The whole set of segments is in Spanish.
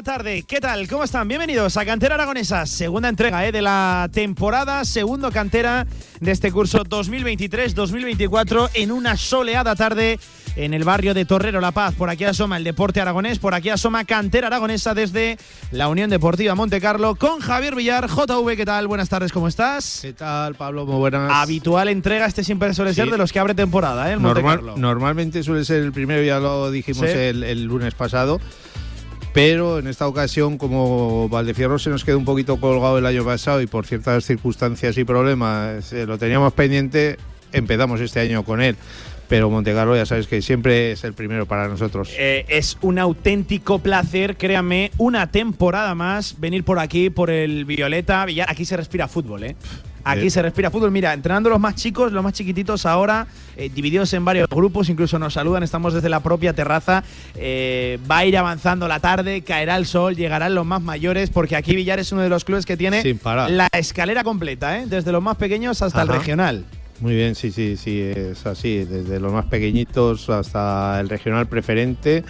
La tarde. ¿Qué tal? ¿Cómo están? Bienvenidos a Cantera Aragonesa, segunda entrega eh, de la temporada, segundo cantera de este curso 2023-2024 en una soleada tarde en el barrio de Torrero La Paz. Por aquí asoma el deporte aragonés, por aquí asoma Cantera Aragonesa desde la Unión Deportiva Monte Carlo con Javier Villar. JV, ¿qué tal? Buenas tardes, ¿cómo estás? ¿Qué tal, Pablo? Muy buenas. Habitual entrega, este siempre suele ser Sí. de los que abre temporada, ¿eh? el Normal- normalmente suele ser el primero, ya lo dijimos Sí. el, el lunes pasado. Pero en esta ocasión, como Valdefierro se nos quedó un poquito colgado el año pasado y por ciertas circunstancias y problemas eh, lo teníamos pendiente, empezamos este año con él. Pero Montecarlo ya sabes que siempre es el primero para nosotros. Eh, es un auténtico placer, créanme, una temporada más venir por aquí, por el Violeta Villar. Aquí se respira fútbol, ¿eh? Aquí Sí. se respira fútbol. Mira, entrenando los más chicos, los más chiquititos ahora, eh, divididos en varios grupos, incluso nos saludan, estamos desde la propia terraza. Eh, va a ir avanzando la tarde, caerá el sol, llegarán los más mayores, porque aquí Villar es uno de los clubes que tiene la escalera completa, ¿eh? Desde los más pequeños hasta el regional. Muy bien, sí, sí, sí, es así, desde los más pequeñitos hasta el regional preferente.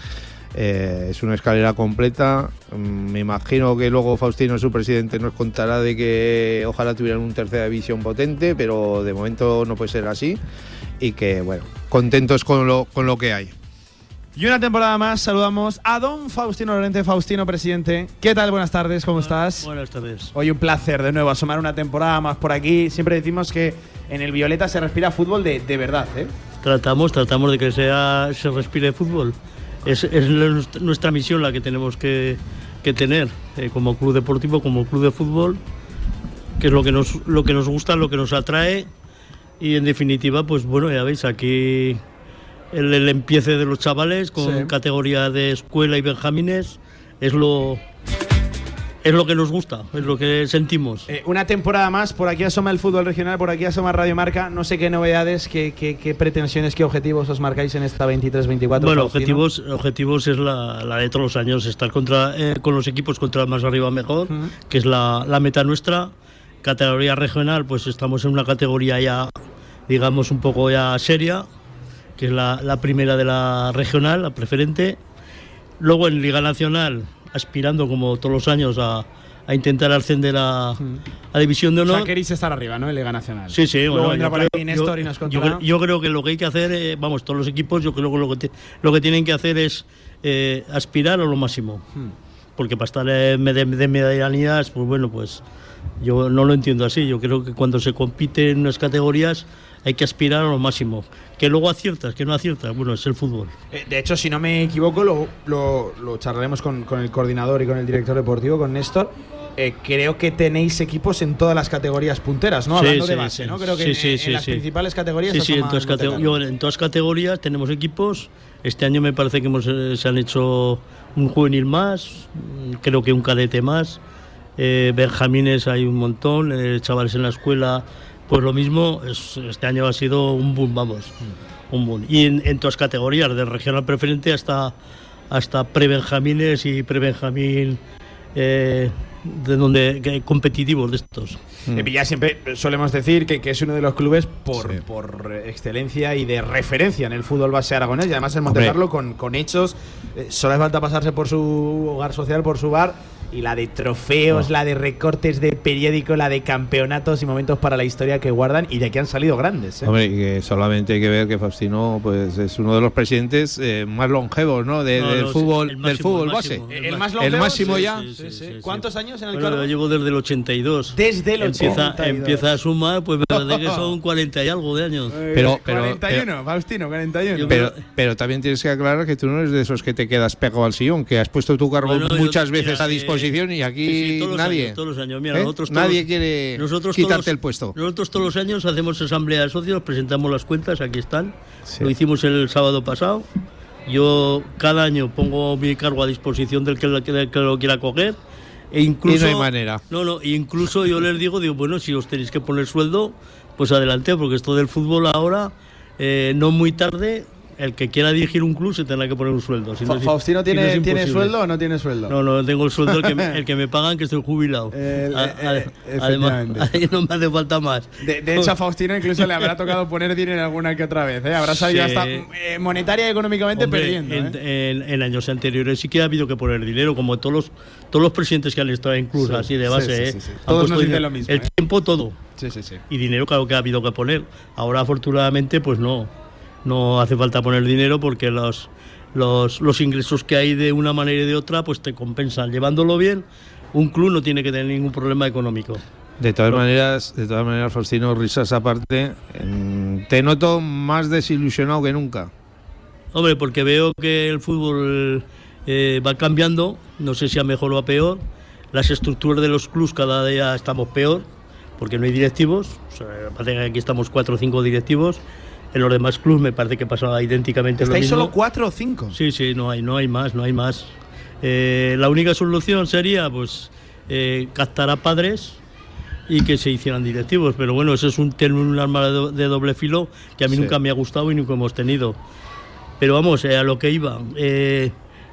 Eh, es una escalera completa. Mm, Me imagino que luego Faustino, su presidente, nos contará de que ojalá tuvieran un tercera división potente, pero de momento no puede ser así. Y que, bueno, contentos con lo, con lo que hay. Y una temporada más saludamos a don Faustino Lorente, Faustino presidente. ¿Qué tal? Buenas tardes, ¿cómo estás? Buenas tardes. Hoy un placer de nuevo asomar una temporada más por aquí. Siempre decimos que en el Violeta se respira fútbol de, de verdad, ¿eh? Tratamos, tratamos de que sea, se respire fútbol. Es, es nuestra misión la que tenemos que, que tener eh, como club deportivo, como club de fútbol, que es lo que nos, lo que nos gusta, lo que nos atrae. Y en definitiva, pues bueno, ya veis, aquí el, el empiece de los chavales con Sí. categoría de escuela y benjamines es lo, es lo que nos gusta, es lo que sentimos. Eh, una temporada más, por aquí asoma el fútbol regional, por aquí asoma Radio Marca. No sé qué novedades, qué, qué- qué pretensiones, qué objetivos os marcáis en esta 23-24. Bueno, Faustino. objetivos, objetivos es la, la de todos los años, estar contra, eh, con los equipos contra más arriba mejor, que es la, la meta nuestra. Categoría regional, pues estamos en una categoría ya, digamos, un poco ya seria, que es la, la primera de la regional, la preferente. Luego en Liga Nacional, aspirando como todos los años a, a intentar ascender a, a División de O Honor. sea, queréis estar arriba, ¿no? En Liga Nacional. Sí, sí, Luego bueno, vendrá por creo- aquí Néstor yo- y nos contará. Yo, creo que lo que hay que hacer, eh, vamos, todos los equipos, yo creo que lo que, lo que tienen que hacer es eh, aspirar a lo máximo. Hmm. Porque para estar eh, de, de medianías, pues bueno, pues yo no lo entiendo así. Yo creo que cuando se compite en unas categorías hay que aspirar a lo máximo. Que luego aciertas, que no aciertas, bueno, es el fútbol. Eh, De hecho, si no me equivoco, lo, lo- lo charlaremos con, con el coordinador y con el director deportivo, con Néstor. Eh, creo que tenéis equipos en todas las categorías punteras, ¿no? Sí, Hablando de sí, base, sí. ¿no? Creo que en, en las principales categorías. Sí, sí, en todas, cate- yo en todas categorías tenemos equipos. Este año me parece que hemos, eh, se han hecho un juvenil más, mm, creo que un cadete más. Eh, Benjamines hay un montón, eh, chavales en la escuela, pues lo mismo. es- este año ha sido un boom, vamos, un boom. Y en, en todas categorías, del regional preferente hasta, hasta pre-Benjamines y pre-Benjamín. eh, de donde que- competitivos de estos. Eh, Villar siempre solemos decir que, que es uno de los clubes por, Sí. por excelencia y de referencia en el fútbol base aragonés y además en. Montecarlo con, con hechos. Eh, solo hace falta pasarse por su hogar social, por su bar y la de trofeos, Oh. la de recortes de periódico, la de campeonatos y momentos para la historia que guardan y de aquí han salido grandes. ¿eh? Hombre, y que solamente hay que ver que Faustino pues, es uno de los presidentes eh, más longevos ¿no? de- No, del no, fútbol, el del fútbol base. Eh, el más El longevo, máximo sí, ya. sí, sí, Sí, sí. sí, sí. ¿Cuántos años en el Bueno, cargo? llevo desde el 82. Desde el empieza, 82. empieza a sumar, pues me parece que son 40 y algo de años. Pero- pero- 41, Faustino, 41. Yo Pero, pero también tienes que aclarar que tú no eres de esos que te quedas pegado al sillón, que has puesto tu cargo Bueno, yo- muchas mira, veces a eh, y aquí sí, sí, todos los nadie. años, todos los años. Mira, ¿Eh? nosotros todos- nadie quiere nosotros quitarte todos- el puesto. Nosotros todos los años hacemos asamblea de socios, presentamos las cuentas, aquí están. Sí. Lo hicimos el sábado pasado. Yo cada año pongo mi cargo a disposición del que, lo- del que lo quiera coger. E incluso, Y no hay manera. No, no, incluso yo les digo, digo, bueno, si os tenéis que poner sueldo, pues adelante, porque esto del fútbol ahora eh, no muy tarde, el que quiera dirigir un club se tendrá que poner un sueldo. Si Fa- ¿Faustino si tiene, tiene sueldo o no tiene sueldo? No, no, tengo el sueldo el que me, el que me pagan, que estoy jubilado. A- eh, a- eh, además, ahí no me hace falta más. De, de hecho, a Faustino incluso le habrá tocado poner dinero alguna que otra vez. ¿eh? Habrá salido Sí. hasta eh, monetaria y económicamente Hombre, perdiendo. en, ¿eh? en- en años anteriores sí que ha habido que poner dinero, como todos los, todos los presidentes que han estado en clubs Sí, así de base. sí, ¿eh? Todos nos dicen lo mismo, El tiempo, todo. Sí, sí, sí. Y dinero, claro que ha habido que poner. Ahora, afortunadamente, pues no. No hace falta poner dinero porque los, los, los ingresos que hay de una manera y de otra, pues te compensan. Llevándolo bien, un club no tiene que tener ningún problema económico. De todas maneras, de todas maneras, Faustino, risas aparte, te noto más desilusionado que nunca. Hombre, porque veo que el fútbol eh, va cambiando, no sé si a mejor o a peor. Las estructuras de los clubs cada día estamos peor, porque no hay directivos. O sea, aquí estamos cuatro o cinco directivos. En los demás clubs me parece que pasa idénticamente lo ¿Estáis mismo. solo cuatro o cinco? Sí, sí, no hay, no hay más, no hay más. Eh, la única solución sería, pues, eh, captar a padres y que se hicieran directivos. Pero bueno, eso es un término, un arma de do- de doble filo que a mí Sí. nunca me ha gustado y nunca hemos tenido. Pero vamos, eh, a lo que iba.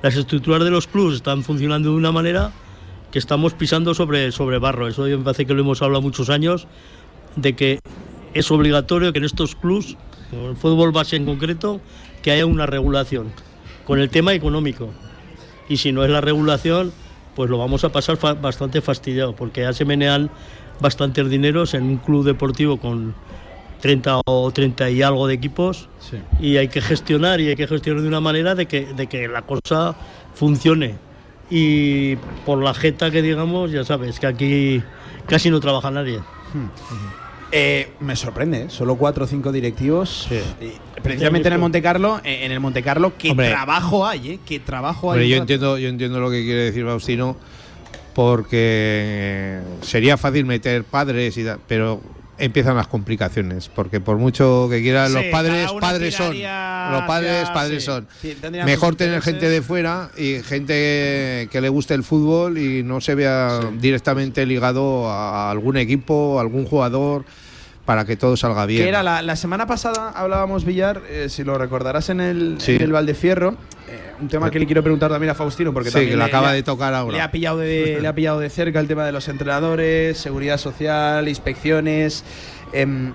las estructuras de los clubs están funcionando de una manera que estamos pisando sobre, sobre barro. Eso me parece que lo hemos hablado muchos años, de que es obligatorio que en estos clubs, el fútbol base en concreto, que haya una regulación con el tema económico. Y si no es la regulación, pues lo vamos a pasar fa- bastante fastidiado, porque ya se menean bastantes dineros en un club deportivo con 30 o 30 y algo de equipos Sí. y hay que gestionar y hay que gestionar de una manera de que, de que la cosa funcione. Y por la jeta que digamos, ya sabes, que aquí casi no trabaja nadie. Eh, me sorprende, ¿eh? solo cuatro o cinco directivos. Sí. Y precisamente en el Monte Carlo, eh, en el Monte Carlo, qué Hombre. trabajo hay, ¿eh? Qué trabajo hay. Yo entiendo, yo entiendo lo que quiere decir Faustino, porque sería fácil meter padres y tal, pero empiezan las complicaciones, porque por mucho que quieran los padres, padres son, los padres, ya, padres sí. son. Sí, Mejor tener gente de fuera y gente que le guste el fútbol y no se vea directamente ligado a algún equipo, a algún jugador, para que todo salga bien. Que era la, la semana pasada hablábamos Villar, eh, si lo recordarás en el, Sí. en el Valdefierro, eh, un tema que le quiero preguntar también a Faustino porque Sí, también que lo le- acaba le ha- de tocar ahora. Le ha pillado de, le ha pillado de cerca el tema de los entrenadores, seguridad social, inspecciones. em,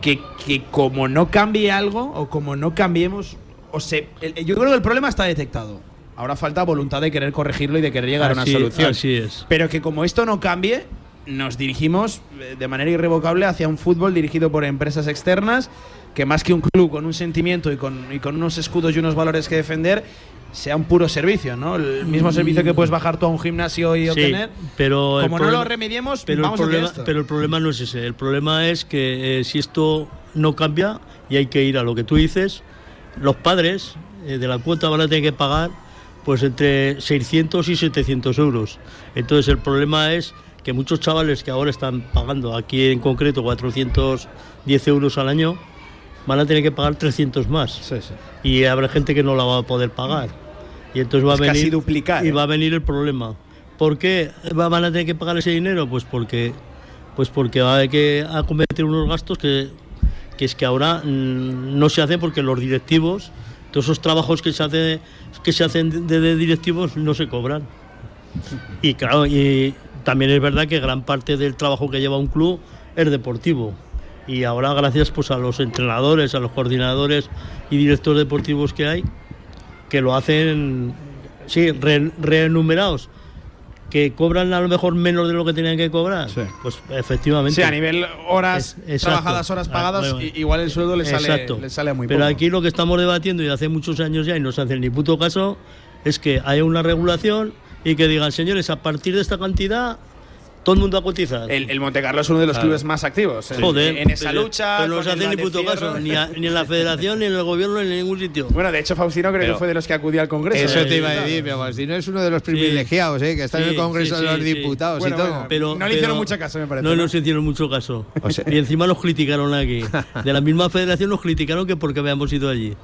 que, que como no cambie algo o como no cambiemos, o se, el- yo creo que el problema está detectado. Ahora falta voluntad de querer corregirlo y de querer llegar a una solución. así es. Pero que como esto no cambie, nos dirigimos eh, de manera irrevocable hacia un fútbol dirigido por empresas externas, que más que un club con un sentimiento y con, y con unos escudos y unos valores que defender, sea un puro servicio, ¿no? El mismo servicio que puedes bajar tú a un gimnasio y Sí, obtener. pero Como no problema- lo remediemos, pero vamos el problema, esto. pero el problema no es ese. El problema es que eh, si esto no cambia y hay que ir a lo que tú dices, los padres eh, de la cuota van a tener que pagar pues entre 600 y 700 euros. Entonces el problema es que muchos chavales que ahora están pagando aquí en concreto 410 euros al año van a tener que pagar 300 más Sí, sí. y habrá gente que no la va a poder pagar. Y entonces va Es a venir casi duplicar, y ¿eh? va a venir el problema. ¿Por qué va- van a tener que pagar ese dinero? Pues porque pues porque va a haber que acometer unos gastos que, que es que ahora mm, no se hacen porque los directivos, todos esos trabajos que se hace, que se hacen de, de directivos no se cobran. Y claro, y también es verdad que gran parte del trabajo que lleva un club es deportivo. Y ahora gracias pues a los entrenadores, a los coordinadores y directores deportivos que hay, que lo hacen, sí, re- remunerados, que cobran a lo mejor menos de lo que tenían que cobrar. Sí. Pues efectivamente. Sí, a nivel horas Es- trabajadas, horas Ah, pagadas, bueno. i- igual el sueldo le sale, le sale muy Pero poco. aquí lo que estamos debatiendo y hace muchos años ya y no se hace ni puto caso es que haya una regulación y que digan, señores, a partir de esta cantidad todo el mundo a cotizar. El, el Monte Carlo es uno de los Claro. clubes más activos en, Joder, en esa lucha. Pero no se el hace ni puto caso, ni, a- ni en la federación, ni en el gobierno, ni en ningún sitio. Bueno, de hecho, Faustino creo Pero- que fue de los que acudió al Congreso. Eso te iba a decir, pero Faustino es uno de los privilegiados, ¿eh? que está en Sí, el Congreso sí, de los sí, sí. Diputados Bueno, y todo. bueno. Pero, No le hicieron pero- mucho caso, me parece, No, ¿no? no se hicieron mucho caso. O sea- y encima nos criticaron aquí. De la misma federación nos criticaron que porque habíamos ido allí.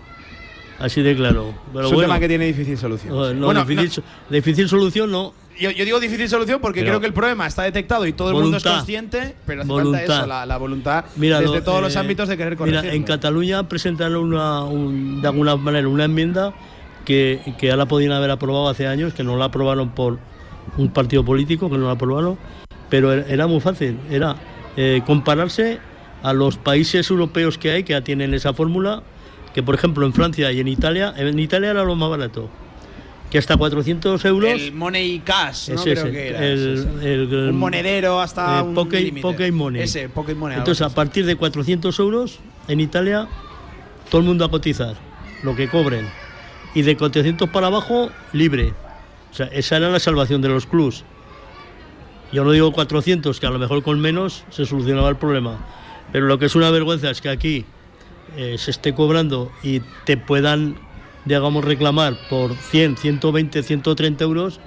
Así de claro. Pero es un bueno, tema que tiene difícil solución. no, sí. no, Bueno, difícil, so- difícil solución no. Yo, yo digo difícil solución porque Pero- creo que el problema está detectado y todo el mundo es consciente, pero hace Voluntad. falta eso, la, la voluntad Mira, desde todos los eh, ámbitos de querer corregirlo. Mira, en Cataluña presentaron una, un- de alguna manera una enmienda que, que ya la podían haber aprobado hace años, que no la aprobaron por un partido político, que no la aprobaron, pero era, era muy fácil, era eh, compararse a los países europeos que hay que ya tienen esa fórmula, que por ejemplo en Francia y en Italia, en Italia era lo más barato, que hasta 400 euros... el money cash, ¿no? Creo que era. el- un monedero hasta eh, un pocket- pocket money. Ese, pocket money. Entonces, a partir de 400 euros, en Italia, todo el mundo a cotizar, lo que cobren. Y de 400 para abajo, libre. O sea, esa era la salvación de los clubs. Yo no digo 400, que a lo mejor con menos se solucionaba el problema. Pero lo que es una vergüenza es que aquí eh, se esté cobrando y te puedan, digamos, reclamar por 100, 120, 130 euros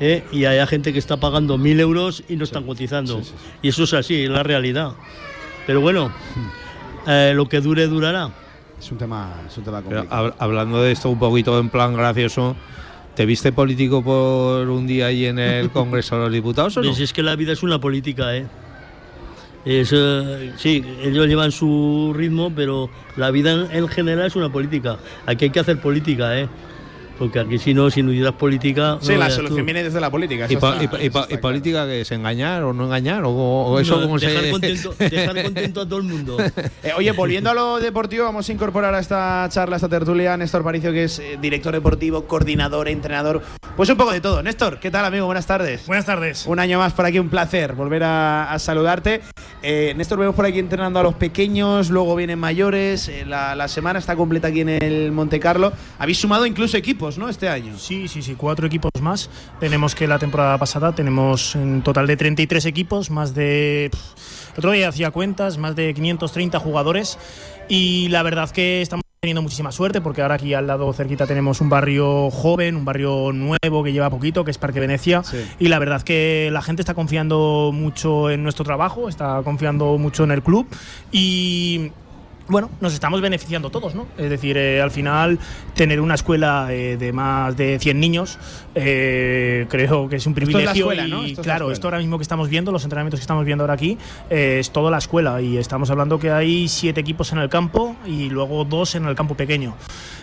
¿eh? y haya gente que está pagando 1.000 euros y no están cotizando. Y eso es así, es la realidad. Pero bueno, eh, lo que dure, durará. Es un tema, es un tema complicado. hab- hablando de esto un poquito en plan gracioso, ¿te viste político por un día ahí en el Congreso de los Diputados o no? Pues es que la vida es una política, ¿eh? Es, eh, sí, ellos llevan su ritmo, pero la vida en, en general es una política. Aquí hay que hacer política, ¿eh? Porque aquí si no, si no hicieras política... Sí, no la solución tú. viene desde la política. ¿Y, eso po- está- y po- y eso po- está y claro. política que es engañar o no engañar? ¿O, o eso No, cómo dejar, se...? contento, dejar contento a todo el mundo. Eh, oye, volviendo a lo deportivo, vamos a incorporar a esta charla, a esta tertulia, a Néstor Paricio, que es eh, director deportivo, coordinador, entrenador, pues un poco de todo. Néstor, ¿qué tal, amigo? Buenas tardes. Buenas tardes. Un año más por aquí, un placer volver a, a saludarte. Eh, Néstor, vemos por aquí entrenando a los pequeños, luego vienen mayores. eh, la, la semana está completa aquí en el Monte Carlo. Habéis sumado incluso equipos, ¿no? Este año. Sí, sí, sí, cuatro equipos más. Tenemos que la temporada pasada tenemos un total de 33 equipos, más de... pf, El otro día hacía cuentas, más de 530 jugadores y la verdad que estamos teniendo muchísima suerte porque ahora aquí al lado cerquita tenemos un barrio joven, un barrio nuevo que lleva poquito, que es Parque Venecia Sí. y la verdad que la gente está confiando mucho en nuestro trabajo, está confiando mucho en el club y bueno, nos estamos beneficiando todos, ¿no? Es decir, eh, al final tener una escuela eh, de más de 100 niños eh, creo que es un Esto es la privilegio escuela, y ¿no? Esto es la claro, escuela. esto ahora mismo que estamos viendo, los entrenamientos que estamos viendo ahora aquí, eh, es toda la escuela y estamos hablando que hay siete equipos en el campo y luego dos en el campo pequeño.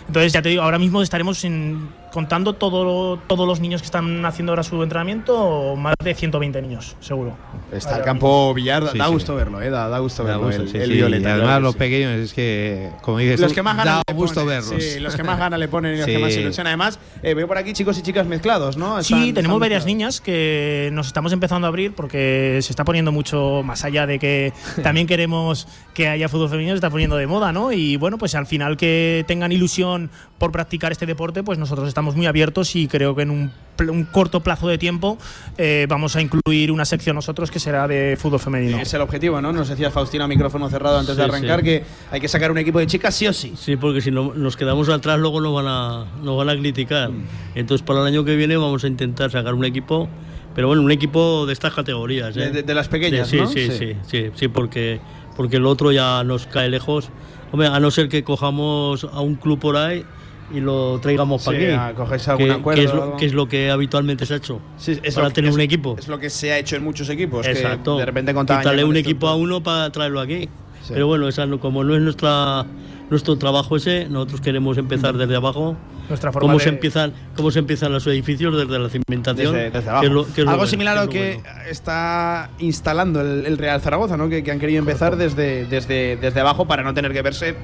Entonces, ya te digo, ahora mismo estaremos en- contando todo, todos los niños que están haciendo ahora su entrenamiento, más de 120 niños, seguro. Está el campo Villar, da, Sí, da sí. gusto verlo, ¿eh? Da, da gusto Da verlo. gusto, el, sí, el sí. violeta, además los sí. pequeños es que, como dices Los que más ganas da gusto ponen, verlos. Sí, los que más ganas le ponen y los que más ilusión. Además, eh, veo por aquí chicos y chicas mezclados, ¿no? Sí, tenemos varias niñas que nos estamos empezando a abrir porque se está poniendo mucho más allá de que también queremos que haya fútbol femenino, se está poniendo de moda, ¿no? Y bueno, pues al final que tengan ilusión por practicar este deporte, pues nosotros estamos muy abiertos y creo que en un, pl- un corto plazo de tiempo eh, vamos a incluir una sección nosotros que será de fútbol femenino. Es el objetivo, ¿no? Nos decía Faustina, micrófono cerrado antes de Sí, arrancar, sí. que hay que sacar un equipo de chicas sí o sí. Sí, porque si no, nos quedamos atrás luego nos van a, nos van a criticar. Entonces para el año que viene vamos a intentar sacar un equipo, pero bueno, un equipo de estas categorías. ¿eh? De, de- de las pequeñas, sí, ¿no? sí, sí, sí, sí, porque, porque el otro ya nos cae lejos. Hombre, a no ser que cojamos a un club por ahí y lo traigamos Sí, para aquí. cogéis algún que, acuerdo que es lo, que es lo que habitualmente se ha hecho. Sí, es para tener es- un equipo. Es lo que se ha hecho en muchos equipos. que Exacto. de repente Quitarle un equipo a uno para traerlo aquí. Sí. Pero bueno, esa como no es nuestra nuestro trabajo ese, nosotros queremos empezar desde abajo. Nuestra forma ¿Cómo de- se empiezan cómo se empiezan los edificios desde la cimentación? Desde, desde que abajo. es lo- que es Algo similar a que lo que bueno. está instalando el, el Real Zaragoza, ¿no? Que, que han querido empezar desde, desde, desde abajo para no tener que verse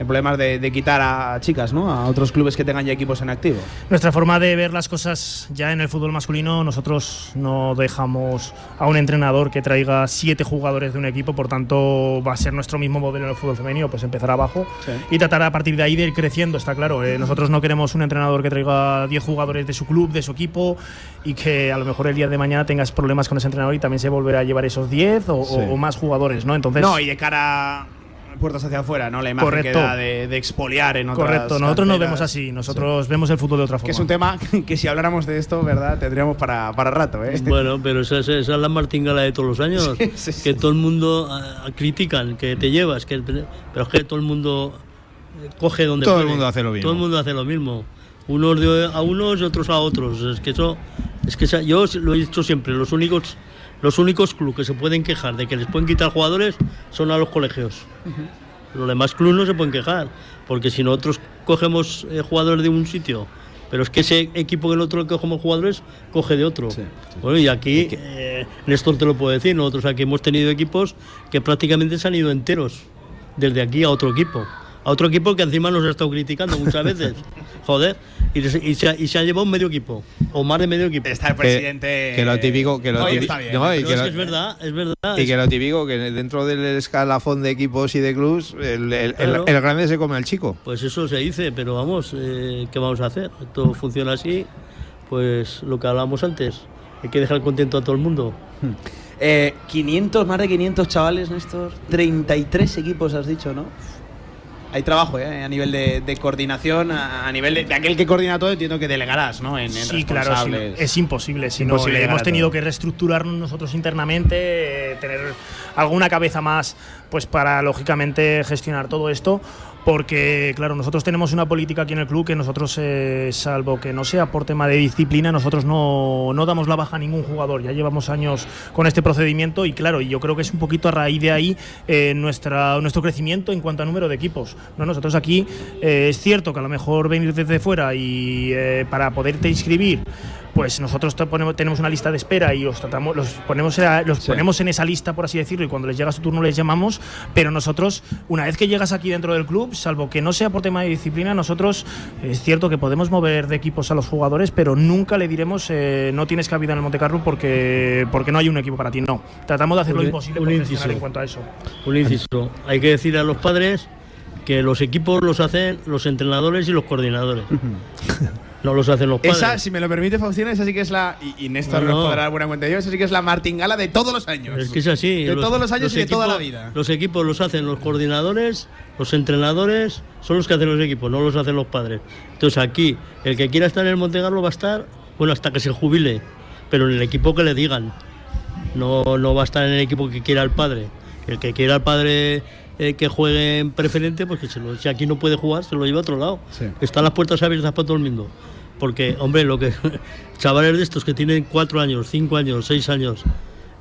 en problemas de, de quitar a chicas, ¿no? A otros clubes que tengan ya equipos en activo. Nuestra forma de ver las cosas ya en el fútbol masculino, nosotros no dejamos a un entrenador que traiga siete jugadores de un equipo, por tanto va a ser nuestro mismo modelo en el fútbol femenino, pues empezar abajo Sí. y tratar a partir de ahí de ir creciendo, está claro. Eh, nosotros no queremos un entrenador que traiga 10 jugadores de su club, de su equipo y que a lo mejor el día de mañana tengas problemas con ese entrenador y también se volverá a llevar esos 10 o, o- Sí. o más jugadores, ¿no? Entonces, No, y de cara a puertas hacia afuera, ¿no? La imagen Correcto. que da de, de expoliar en otras correcto, nosotros no canteras. vemos así, nosotros vemos el fútbol de otra forma. Que es un tema que si habláramos de esto, ¿verdad? Tendríamos para, para rato, ¿eh? Bueno, pero esa, esa- es la martingala de todos los años. Sí, sí, sí. Que todo el mundo ah, critican, que te llevas, que, pero es que todo el mundo coge donde Todo el mundo hace lo mismo. Todo el mundo hace lo mismo. Unos de- a unos y otros a otros. Es que eso, es que esa- yo lo he dicho siempre, los únicos, los únicos clubes que se pueden quejar de que les pueden quitar jugadores son a los colegios. Los demás clubes no se pueden quejar, porque si nosotros cogemos eh, jugadores de un sitio, pero es que ese equipo que nosotros cogemos jugadores coge de otro. Bueno, y aquí, eh, Néstor te lo puedo decir, nosotros aquí hemos tenido equipos que prácticamente se han ido enteros, desde aquí a otro equipo. A otro equipo que encima nos ha estado criticando muchas veces. Joder, y, se- y se, ha- y se ha llevado un medio equipo, o más de medio equipo. Está el presidente. que lo típico- que lo típico- está bien. no, y que es, lo- es verdad, es verdad. Y es- que lo típico, que dentro del escalafón de equipos y de clubs, el, el- el- Claro. el grande se come al chico. Pues eso se dice, pero vamos, eh, ¿qué vamos a hacer? Esto funciona así, pues lo que hablábamos antes. Hay que dejar contento a todo el mundo. Eh, 500, más de 500 chavales, Néstor. 33 equipos, has dicho, ¿no? Hay trabajo, ¿eh? A nivel de, de coordinación, a, a nivel de, de aquel que coordina todo, entiendo que delegarás, ¿no? En, en Sí, claro, es imposible. Si no, Imposible le llegar hemos tenido todo. que reestructurarnos nosotros internamente, eh, tener alguna cabeza más, pues para lógicamente gestionar todo esto. Porque, claro, nosotros tenemos una política aquí en el club que nosotros, eh, salvo que no sea por tema de disciplina, nosotros no, no damos la baja a ningún jugador. Ya llevamos años con este procedimiento y, claro, yo creo que es un poquito a raíz de ahí eh, nuestra, nuestro crecimiento en cuanto a número de equipos. ¿no? Nosotros aquí eh, es cierto que a lo mejor venir desde fuera y eh, para poderte inscribir, pues nosotros te ponemos- tenemos una lista de espera y los tratamos, los ponemos, a- los ponemos en esa lista, por así decirlo, y cuando les llega su turno les llamamos, pero nosotros, una vez que llegas aquí dentro del club, salvo que no sea por tema de disciplina, nosotros es cierto que podemos mover de equipos a los jugadores, pero nunca le diremos eh, no tienes cabida en el Monte Carlo porque, porque no hay un equipo para ti. No, tratamos de hacer lo imposible un por en cuanto a eso. Un inciso. Hay que decir a los padres que los equipos los hacen los entrenadores y los coordinadores. no los hacen los padres. Esa, si me lo permite, Faustina, esa sí que es la. Y, y Néstor No, nos no. podrá dar buena cuenta de ello, esa sí que es la martingala de todos los años. Es que es así. De todos los años y de toda la vida. Los equipos los hacen los coordinadores, los entrenadores, son los que hacen los equipos, no los hacen los padres. Entonces aquí, el que quiera estar en el Montegarlo va a estar, bueno, hasta que se jubile, pero en el equipo que le digan. No, no va a estar en el equipo que quiera el padre. El que quiera el padre eh, que juegue en preferente, pues que se lo, si aquí no puede jugar, se lo lleva a otro lado. Sí. Están las puertas abiertas para todo el mundo. Porque, hombre, lo que chavales de estos que tienen cuatro años, cinco años, seis años,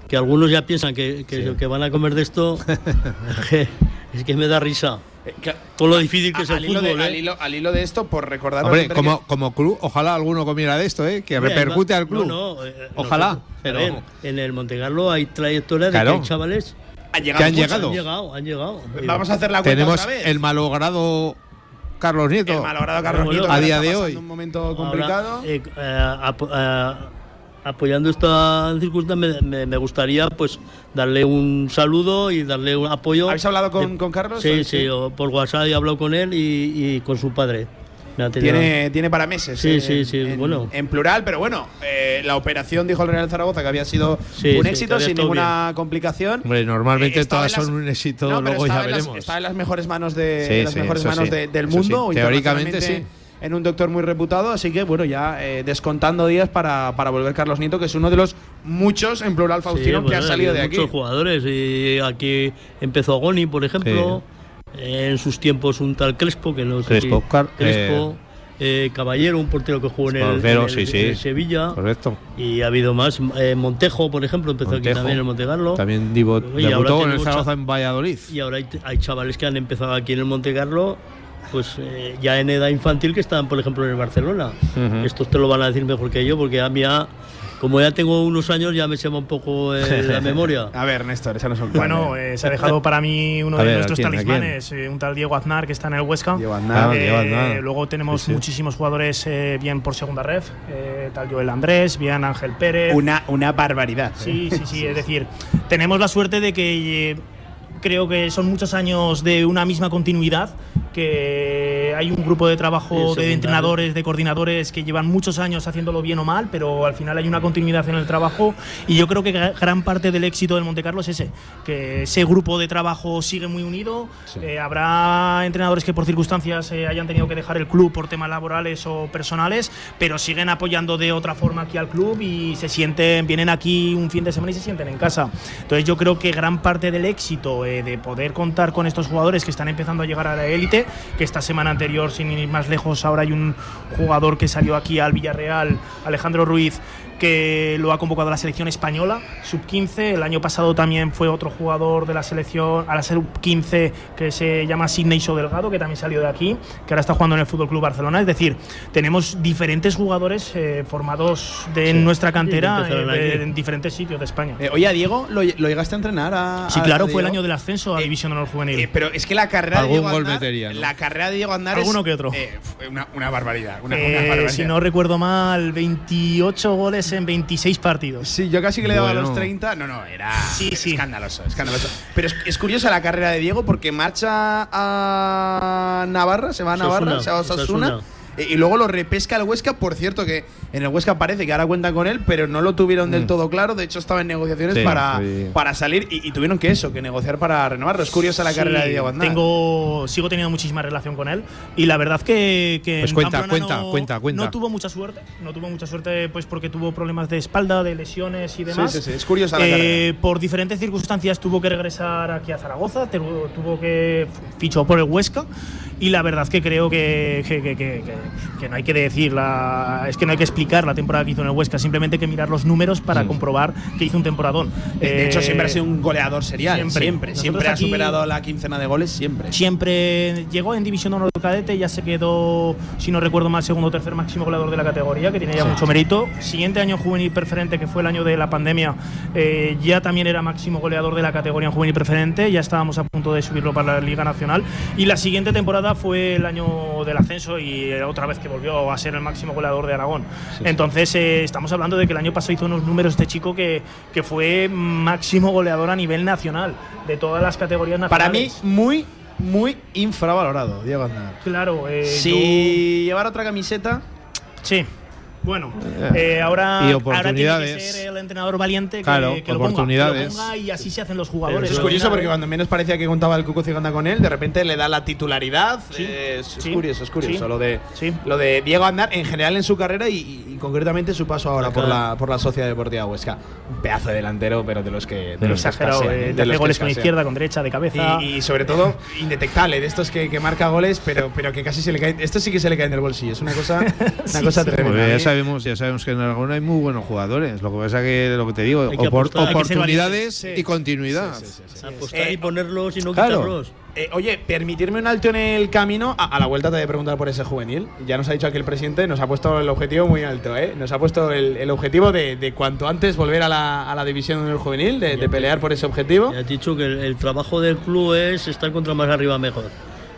que algunos ya piensan que, que, que van a comer de esto, es que, me da risa. Eh, Con lo difícil que a- es el al, hilo de- fútbol, ¿eh? al, hilo, al hilo de esto, por recordar. Hombre, como, como club, ojalá alguno comiera de esto, ¿eh? que repercute al club. No, no, eh, Ojalá, pero- ver, en el Montecarlo hay trayectoria de Claro. que hay chavales han que han muchos. llegado. han llegado, han llegado. Vamos a hacer la cuenta Tenemos otra vez. el malogrado Carlos Nieto. El malogrado Carlos Nieto, a día de hoy. Un momento Ahora, complicado. eh, eh, apo- eh, apoyando esta circunstancia, me, me- me gustaría pues darle un saludo y darle un apoyo. ¿Habéis hablado con, de- con Carlos? Sí, ¿O sí, o por WhatsApp he hablado con él y, y con su padre. Ha Tiene, tiene para meses. Sí, eh, sí, sí, En, bueno. en plural, pero bueno, eh, la operación, dijo el Real Zaragoza, que había sido Sí, un sí, éxito, sin ninguna complicación. Hombre, normalmente Eh, todas las- son un éxito, No, luego ya las- veremos. Estaba en las mejores manos, de, Sí, las sí, mejores manos sí, de- del eso mundo. sí. Teóricamente, internacionalmente En un doctor muy reputado, así que bueno, ya eh, descontando días para, para volver Carlos Nieto, que es uno de los muchos, en plural, Sí, Faustino, que bueno, han salido ha de aquí. Muchos jugadores y aquí empezó Goni, por ejemplo. En sus tiempos un tal Crespo, que no sé Crespo, si- Crespo, eh, Caballero, un portero que jugó en el, en el- sí, sí. en Sevilla. Correcto. Y ha habido más. Eh, Montejo, por ejemplo, empezó aquí también en el Montecarlo. También divo- Y ahora debutó con el Zaragoza en Valladolid. Y ahora hay, hay chavales que han empezado aquí en el Montecarlo, pues eh, ya en edad infantil que estaban, por ejemplo, en el Barcelona. Ujú. Estos te lo van a decir mejor que yo, porque a mí ya, como ya tengo unos años, ya me se va un poco eh, la memoria. A ver, Néstor, esa no son Bueno, eh, se ha dejado para mí uno de ver, ¿a nuestros quién, talismanes, eh, un tal Diego Aznar que está en el Huesca. Diego Aznar. Ah, Eh, Diego Aznar. Luego tenemos Sí, sí. muchísimos jugadores eh, bien por segunda ref, eh, tal Joel Andrés, bien Ángel Pérez. una, una barbaridad. Sí, sí, sí, es decir, tenemos la suerte de que eh, creo que son muchos años de una misma continuidad, que hay un grupo de trabajo Sí, de entrenadores, de coordinadores que llevan muchos años haciéndolo bien o mal, pero al final hay una continuidad en el trabajo y yo creo que gra- gran parte del éxito del Monte Carlo es ese, que ese grupo de trabajo sigue muy unido, Eh, habrá entrenadores que por circunstancias eh, hayan tenido que dejar el club por temas laborales o personales, pero siguen apoyando de otra forma aquí al club y se sienten, vienen aquí un fin de semana y se sienten en casa. Entonces yo creo que gran parte del éxito de poder contar con estos jugadores que están empezando a llegar a la élite que esta semana anterior, sin ir más lejos, ahora hay un jugador que salió aquí al Villarreal, Alejandro Ruiz, que lo ha convocado a la selección española, sub-15. El año pasado también fue otro jugador de la selección, a la sub-15, que se llama Sidney Delgado, que también salió de aquí, que ahora está jugando en el Fútbol Club Barcelona. Es decir, tenemos diferentes jugadores eh, formados de en nuestra cantera Sí, empezaron eh, de- en diferentes sitios de España. Eh, oye, a Diego, ¿lo, lo llegaste a entrenar? A, sí, claro, a fue el año del ascenso a Eh, División de Honor Juvenil. Eh, pero es que la carrera de Algún Diego gol Aznar, metería, ¿no? la carrera de Diego Aznar es, Alguno que otro. eh, fue una, una barbaridad, una, Eh, una barbaridad. si no recuerdo mal, 28 goles en 26 partidos. Sí, yo casi que le daba a los Bueno. 30. No, no, era Sí, sí. escandaloso, escandaloso. Pero es, es curiosa la carrera de Diego porque marcha a Navarra, se va a Navarra, se va a Osasuna. Osasuna. Y luego lo repesca el Huesca, por cierto que en el Huesca parece que ahora cuentan con él, pero no lo tuvieron del Mm. todo claro, de hecho estaba en negociaciones Sí, para, sí. para salir y, y tuvieron que eso, que negociar para renovarlo. Es curiosa la Sí, carrera de Diego Aznar. Tengo, sigo teniendo muchísima relación con él y la verdad que, que Pues en cuenta, cuenta, no, cuenta, cuenta. no tuvo mucha suerte, no tuvo mucha suerte pues porque tuvo problemas de espalda, de lesiones y demás. Sí, sí, sí, es curiosa la Eh, carrera. por diferentes circunstancias tuvo que regresar aquí a Zaragoza, tuvo que fichó por el Huesca y la verdad que creo que, que, que- que- no hay que decir la, es que no hay que explicar la temporada que hizo en el Huesca, simplemente hay que mirar los números para comprobar que hizo un temporadón. De hecho, Eh, siempre ha sido un goleador serial. Siempre, siempre. siempre, ha superado la quincena de goles, siempre. Siempre llegó en División de Honor de Cadete, ya se quedó, si no recuerdo mal, segundo o tercer máximo goleador de la categoría, que tiene ya mucho mérito. Siguiente año juvenil preferente, que fue el año de la pandemia, eh, ya también era máximo goleador de la categoría en juvenil preferente, ya estábamos a punto de subirlo para la Liga Nacional. Y la siguiente temporada fue el año del ascenso y otra vez que volvió a ser el máximo goleador de Aragón. Entonces, eh, estamos hablando de que el año pasado hizo unos números este chico que, que fue máximo goleador a nivel nacional, de todas las categorías Para mí, nacionales. muy, muy infravalorado, Diego Aznar. Claro, eh, si llevara otra camiseta, yo- sí. Bueno, Eh, eh, ahora, y ahora tiene que ser el entrenador valiente que, Claro, que lo ponga, oportunidades. que lo ponga y así se hacen los jugadores. es curioso porque final, cuando menos parecía que contaba el Cuco Ciganda con él, de repente le da la titularidad. Sí, Eh, es, es sí, curioso, es curioso. sí, Lo, de, sí. lo de Diego Aznar en general en su carrera y, concretamente su paso ahora por la, por la Sociedad Deportiva Huesca. Un pedazo de delantero, pero de los que, de los que exagerado, escasean, eh, de los que goles con izquierda, con derecha, de cabeza. Y, y sobre todo, indetectable, de estos que, que marca goles, pero, pero que casi se le caen. Esto sí que se le caen del bolsillo. Es una cosa, una Sí, cosa sí. tremenda. Sabemos, ya sabemos que en Aragón hay muy buenos jugadores. Lo que pasa que lo que te digo, Hay que opor- apostar. Hay que ser oportunidades y continuidad. Sí, sí, sí, sí. Apostar Eh, y ponerlos y no claro. quitarlos. Eh, oye, permitirme un alto en el camino. A, a la vuelta te voy a preguntar por ese juvenil. Ya nos ha dicho aquí el presidente, nos ha puesto el objetivo muy alto, ¿eh? Nos ha puesto el, el objetivo de, de cuanto antes volver a la, a la división del juvenil, de, de pelear por ese objetivo. Ya he dicho que el, el trabajo del club es estar contra más arriba mejor.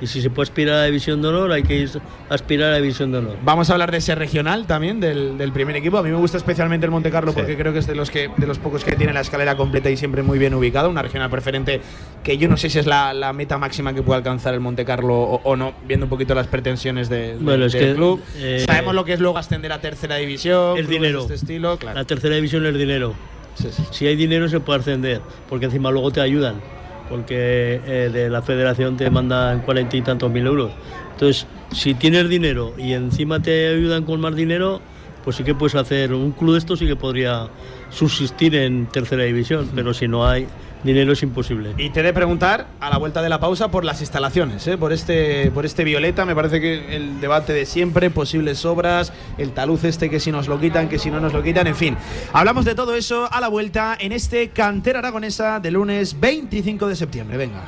Y si se puede aspirar a la división de honor, hay que ir a aspirar a la división de honor. Vamos a hablar de ese regional también, del, del primer equipo. A mí me gusta especialmente el Monte Carlo Sí. porque creo que es de los, que, de los pocos que tiene la escalera completa y siempre muy bien ubicado. Una regional preferente que yo no sé si es la, la meta máxima que puede alcanzar el Monte Carlo o, o no, viendo un poquito las pretensiones de- de- Bueno, del que, club. eh, Sabemos lo que es luego ascender a tercera división. El dinero. De este estilo, claro. La tercera división es dinero. Sí, sí. Si hay dinero se puede ascender, porque encima luego te ayudan, porque eh, de la federación te mandan cuarenta y tantos mil euros. Entonces, si tienes dinero y encima te ayudan con más dinero, pues sí que puedes hacer un club de estos sí que podría subsistir en tercera división, pero si no hay dinero es imposible. Y te he de preguntar, a la vuelta de la pausa, por las instalaciones, ¿eh? por, este, por este Violeta. Me parece que el debate de siempre, posibles obras, el taluz este que si nos lo quitan, que si no nos lo quitan, en fin. Hablamos de todo eso a la vuelta en este Cantera Aragonesa de lunes 25 de septiembre. Venga.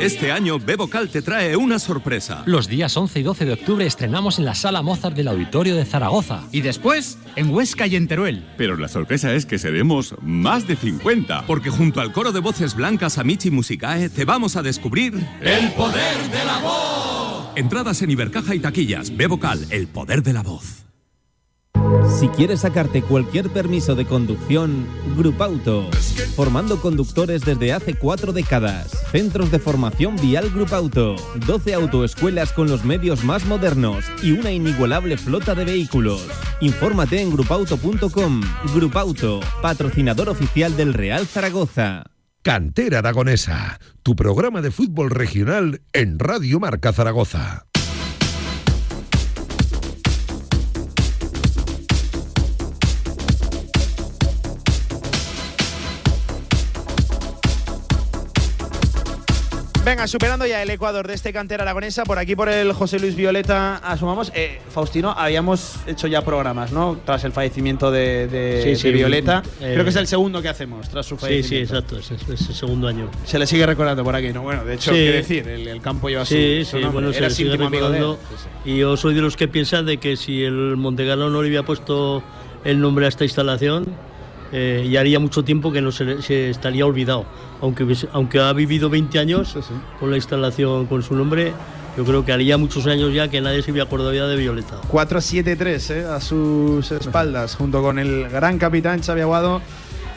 Este año Bebocal te trae una sorpresa. Los días 11 y 12 de octubre estrenamos en la Sala Mozart del Auditorio de Zaragoza. Y después, en Huesca y en Teruel. Pero la sorpresa es que seremos más de 50. Porque junto al coro de voces blancas Amici Musicae te vamos a descubrir el poder de la voz. Entradas en Ibercaja y taquillas. Bebocal, el poder de la voz. Si quieres sacarte cualquier permiso de conducción, Grupauto. Formando conductores desde hace cuatro décadas. Centros de formación vial Grupauto. 12 autoescuelas con los medios más modernos y una inigualable flota de vehículos. Infórmate en grupauto.com. Grupauto, patrocinador oficial del Real Zaragoza. Cantera Aragonesa, tu programa de fútbol regional en Radio Marca Zaragoza. Venga, superando ya el Ecuador de este cantera aragonesa, por aquí por el José Luis Violeta asumamos. Eh, Faustino, habíamos hecho ya programas, ¿no? Tras el fallecimiento de, de- Sí, sí, de Violeta. eh, Creo que es el segundo que hacemos tras su Sí, sí, fallecimiento. exacto, es, el segundo año. Se le sigue recordando por aquí, ¿no? Bueno, de hecho, Sí. qué decir, el, el campo lleva su, Sí, su sí, nombre. bueno, se Eras le sigue amigo de él. recordando. Y yo soy de los que piensan de que si el Montegalo no le había puesto el nombre a esta instalación, eh, ya haría mucho tiempo que no se, se estaría olvidado. Aunque, aunque ha vivido 20 años con la instalación con su nombre, yo creo que haría muchos años ya que nadie se había acordado ya de Violeta. 4-7-3 ¿eh? a sus espaldas, junto con el gran capitán Xavi Aguado,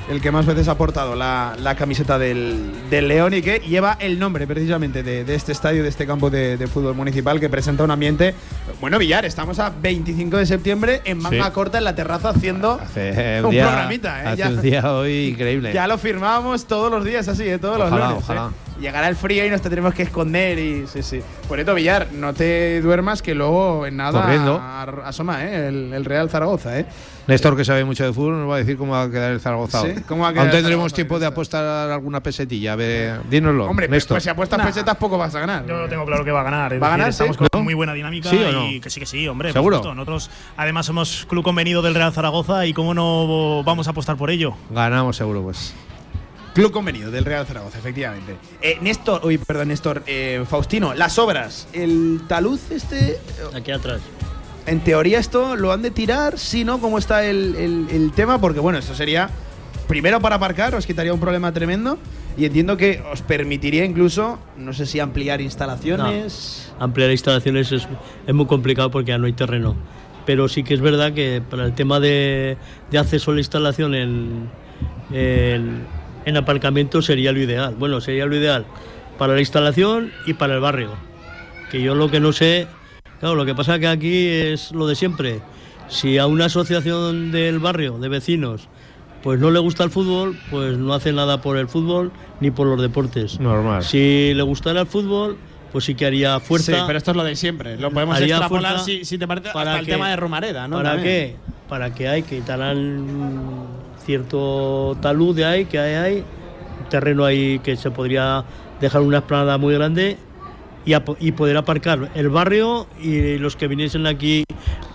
el que más veces ha portado la, la camiseta del, del León y que lleva el nombre precisamente de, de este estadio, de este campo de, de fútbol municipal que presenta un ambiente. Bueno, Villar, estamos a 25 de septiembre en manga Sí. corta en la terraza haciendo Hace un un día, programita. ¿eh? hace Ya- un día hoy increíble. ya lo firmábamos todos los días así, ¿eh? todos Ojalá, los lunes. ojalá. ¿eh? Llegará el frío y nos tendremos que esconder y sí, sí. Por esto, Villar, no te duermas que luego en nada Corriendo. asoma ¿eh? el, el Real Zaragoza. ¿eh? Néstor, que sabe mucho de fútbol, nos va a decir cómo va a quedar el Zaragoza. Sí. ¿cómo va a quedar Aún tendremos Zaragoza, tiempo de apostar alguna pesetilla. A ver, dínoslo. Hombre, Néstor. pues si apuestas pesetas poco vas a ganar. Yo lo tengo claro que va a ganar. es ¿Va a decir, ganar, Estamos sí? con ¿No? muy buena dinámica ¿Sí o no? y que sí, que sí, hombre. ¿Seguro? Nosotros, además, somos club convenido del Real Zaragoza y cómo no vamos a apostar por ello. Ganamos seguro, pues. Club convenido del Real Zaragoza, efectivamente. Eh, Néstor, uy, perdón, Néstor, eh, Faustino, las obras. El talud este, Aquí atrás. en teoría esto lo han de tirar, sí, ¿no? ¿Cómo está el, el- el tema? Porque bueno, esto sería, primero para aparcar, os quitaría un problema tremendo. Y entiendo que os permitiría incluso, no sé si ampliar instalaciones. ampliar instalaciones es, es muy complicado porque ya no hay terreno. Pero sí que es verdad que para el tema de, de acceso a la instalación en, en, en aparcamiento sería lo ideal. Bueno, sería lo ideal para la instalación y para el barrio. Que yo lo que no sé, claro, lo que pasa que aquí es lo de siempre. Si a una asociación del barrio, de vecinos, pues no le gusta el fútbol, pues no hace nada por el fútbol ni por los deportes. Normal. Si le gustara el fútbol, pues sí que haría fuerza. Sí, pero esto es lo de siempre. Lo podemos Haría extrapolar, si, si te parece, para hasta el tema de Romareda, ¿no? ¿Para También. qué? Para que hay que quitarán cierto talud de ahí, que hay ahí, un terreno ahí que se podría dejar una esplanada muy grande y, apo- y poder aparcar el barrio y los que viniesen aquí,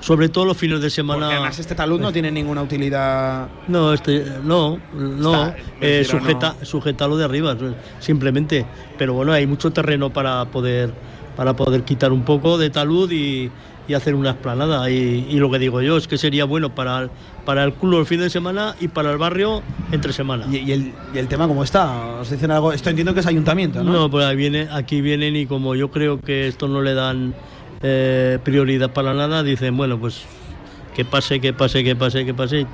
sobre todo los fines de semana. Porque además este talud no tiene ninguna utilidad. No, este, no, no, Está, eh, sujeta, sujetarlo de arriba, simplemente. Pero bueno, hay mucho terreno para poder, para poder quitar un poco de talud y, y hacer una esplanada. Y, y lo que digo yo es que sería bueno para el, para el club el fin de semana y para el barrio entre semana. ¿Y, y el, y el tema cómo está? ¿Os dicen algo? Esto entiendo que es ayuntamiento, ¿no? No, pues ahí viene, aquí vienen y como yo creo que esto no le dan eh, prioridad para nada, dicen, bueno, pues que pase, que pase, que pase, que pase, y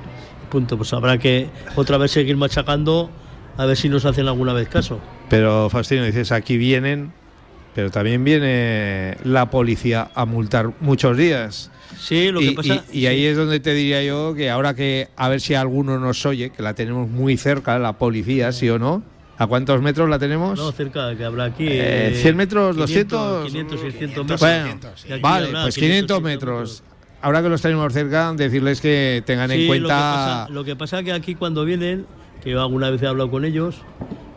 punto. Pues habrá que otra vez seguir machacando a ver si nos hacen alguna vez caso. Pero Faustino, dices, aquí vienen, pero también viene la policía a multar muchos días. Sí, lo y, que pasa. y- y ahí es donde te diría yo que ahora que a ver si alguno nos oye, que la tenemos muy cerca, la policía, sí o no. ¿A cuántos metros la tenemos? No, cerca, que habrá aquí. Eh, eh, 100 metros, 500, 200. 500, 600 metros. Bueno, Y vale, habrá pues 500 metros. Ahora que los tenemos cerca, decirles que tengan en Sí, cuenta. Lo que, pasa, lo que pasa que aquí cuando vienen, que yo alguna vez he hablado con ellos,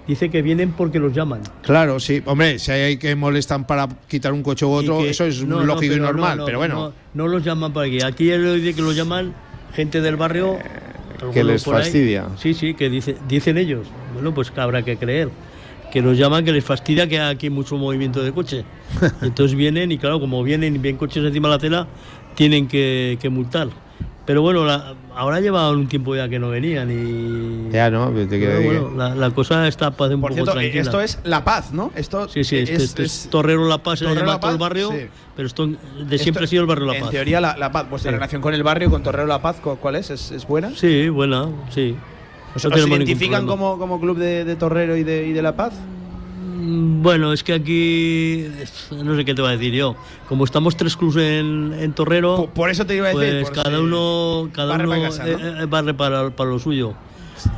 dice que vienen porque los llaman. Claro, sí. Hombre, si hay que molestan para quitar un coche u otro, que- eso es no, no, lógico y normal. no, pero bueno, No, los llaman para aquí. Aquí él dice que los llaman gente del barrio. algunos que les por ahí. fastidia. Sí, sí, que dice, dicen ellos. Bueno, pues que habrá que creer. Que los llaman, que les fastidia que hay aquí mucho movimiento de coche. Entonces vienen y claro, como vienen y ven coches encima de la acera, tienen que, que multar. Pero bueno, la- ahora llevaban un tiempo ya que no venían y... ya no, te quiero Pero decir bueno, la, la cosa está un Por poco cierto, tranquila. esto es La Paz, ¿no? Esto Sí, sí, este, es, este es- es Torrero La Paz, se Torrero llama La todo el barrio, sí. pero esto de esto- siempre ha sido el barrio La En Paz. teoría, la, la Paz, vuestra Sí. relación con el barrio, con Torrero La Paz, ¿cu- ¿cuál es? ¿Es, es buena? Sí, buena, sí. ¿Os, No identifican como, como club de, de Torrero y de, y de La Paz? Mm, Bueno, es que aquí no sé qué te va a decir yo. Como estamos tres clubes en, en Torrero, Por, por eso te iba a decir. pues cada uno, cada barre uno para casa, ¿no? eh, eh, barre para, para lo suyo.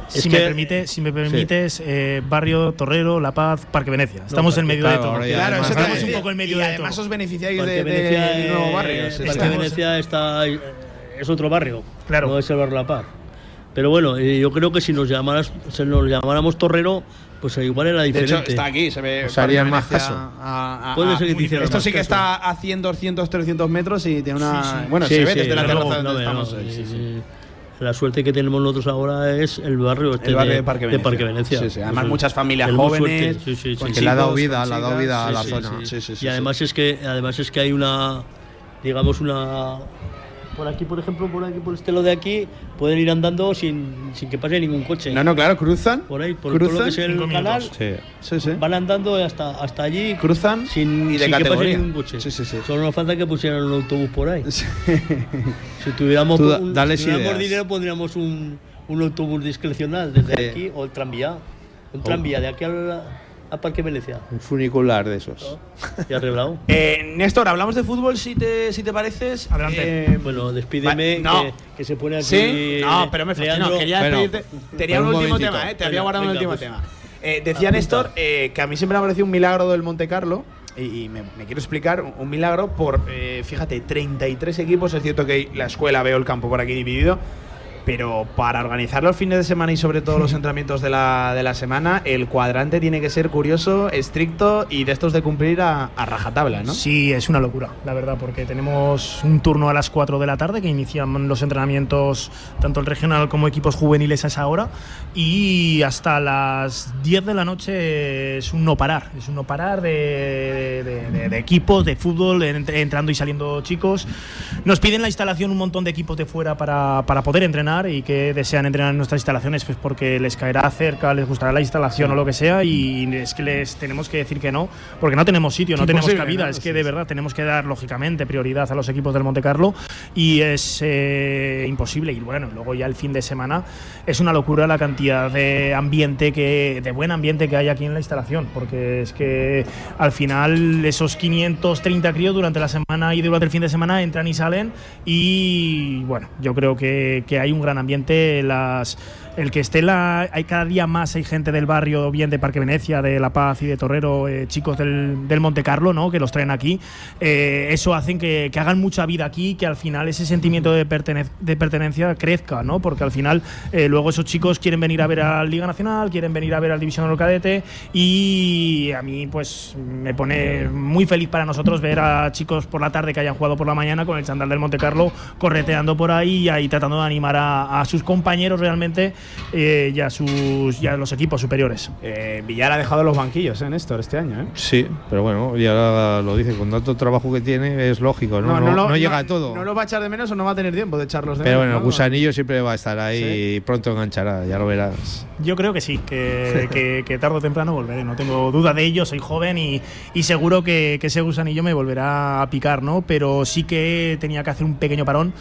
si, que- me permite, si me permites, eh, Barrio Torrero, La Paz, Parque Venecia. Estamos en medio claro, de todo. Claro, además- Estamos un poco en medio y de además todo. os beneficiáis Parque de, Venecia, nuevo barrio. Parque estamos- Venecia está, es otro barrio, Claro. no es el barrio La Paz. Pero bueno, yo creo que si nos, llamaras, si nos llamáramos Torrero, pues igual era De diferente. hecho, está aquí, se ve. Os harían Parque más Venecia caso. a- a- Puede a- ser que te hicieran Esto más sí que caso. está a 100, 200, 300 metros y tiene una. Sí, sí. Bueno, Sí, se ve sí, desde la terraza donde no, estamos. no, sí, sí, sí. La suerte que tenemos nosotros ahora es el barrio, este El barrio de, de Parque de Venecia. Venecia. Sí, sí, además Pues, muchas familias tenemos jóvenes, suerte, sí, sí, sí, con Que le ha dado vida, le ha dado vida a la zona. sí, sí, sí, y además es que además es que hay una digamos una por aquí por ejemplo por aquí por este lado de aquí pueden ir andando sin, sin que pase ningún coche No, no, claro, cruzan. por ahí por todo lo cruzan. que es el canal. Sí. Sí, sí. van andando hasta hasta allí Cruzan sin, y de sin que pase ningún coche Sí, sí, sí. solo nos falta que pusieran un autobús por ahí si tuviéramos, Tú un- si tuviéramos ideas. dinero pondríamos un, un autobús discrecional desde Sí. aquí o el tranvía Oh. un tranvía de aquí al, al Parque Venecia Un funicular de esos. y arreglado Eh, Néstor, hablamos de fútbol si te, si te pareces. Adelante. Eh, Bueno, despídeme, Va- no. que, que se pone aquí. Sí, no, pero me fascina. Leandro. Quería Bueno, despedirte. Tenía un, un último momentito. tema, ¿eh? Te había Venga, guardado un venga, último pues. tema. Eh, decía Apunta. Néstor eh, que a mí siempre me ha parecido un milagro del Monte Carlo. Y, y me, me quiero explicar un, un milagro por, eh, fíjate, 33 equipos. Es cierto que la escuela veo el campo por aquí dividido. Pero para organizar los fines de semana y sobre todo los entrenamientos de la, de la semana, el cuadrante tiene que ser curioso, estricto y de estos de cumplir a, a rajatabla, ¿no? Sí, es una locura, la verdad, porque tenemos un turno a las 4 de la tarde que inician los entrenamientos, tanto el regional como equipos juveniles a esa hora, y hasta las 10 de la noche es un no parar, es un no parar de, de- de- de equipos, de fútbol, en- entrando y saliendo chicos. Nos piden la instalación un montón de equipos de fuera para, para poder entrenar y que desean entrenar en nuestras instalaciones, pues porque les caerá cerca, les gustará la instalación o lo que sea, y es que les tenemos que decir que no, porque no tenemos sitio, no tenemos cabida, ¿no? es que de verdad tenemos que dar lógicamente prioridad a los equipos del Monte Carlo y es eh, imposible. Y bueno, luego ya el fin de semana es una locura la cantidad de ambiente que, de buen ambiente que hay aquí en la instalación, porque es que al final esos 530 críos durante la semana y durante el fin de semana entran y salen y bueno, yo creo que, que hay un gran ambiente. Las, el que esté la, hay cada día más hay gente del barrio, bien de Parque Venecia, de La Paz y de Torrero, eh, chicos del, del Monte Carlo, ¿no? que los traen aquí. Eh, eso hacen que, hagan mucha vida aquí, que al final ese sentimiento de, de pertenencia crezca, ¿no? porque al final eh, luego esos chicos quieren venir a ver a la Liga Nacional, quieren venir a ver al División del Cadete y a mí pues me pone muy feliz para nosotros ver a chicos por la tarde que hayan jugado por la mañana con el chandal del Monte Carlo correteando por ahí y ahí tratando de animar a sus compañeros realmente eh, y, a sus, y a los equipos superiores. Eh, Villar ha dejado los banquillos, ¿eh, Néstor, este año, ¿eh? Sí, pero bueno, y ahora lo dice, con tanto trabajo que tiene es lógico, ¿no? No, no llega a todo. No lo va a echar de menos o no va a tener tiempo de echarlos de pero menos. bueno, el ¿no? gusanillo siempre va a estar ahí y pronto enganchará, ya lo verás. Yo creo que sí, que, que- que tarde o temprano volveré, no tengo duda de ello, soy joven y, y seguro que, que ese gusanillo me volverá a picar, ¿no? Pero sí que tenía que hacer un pequeño parón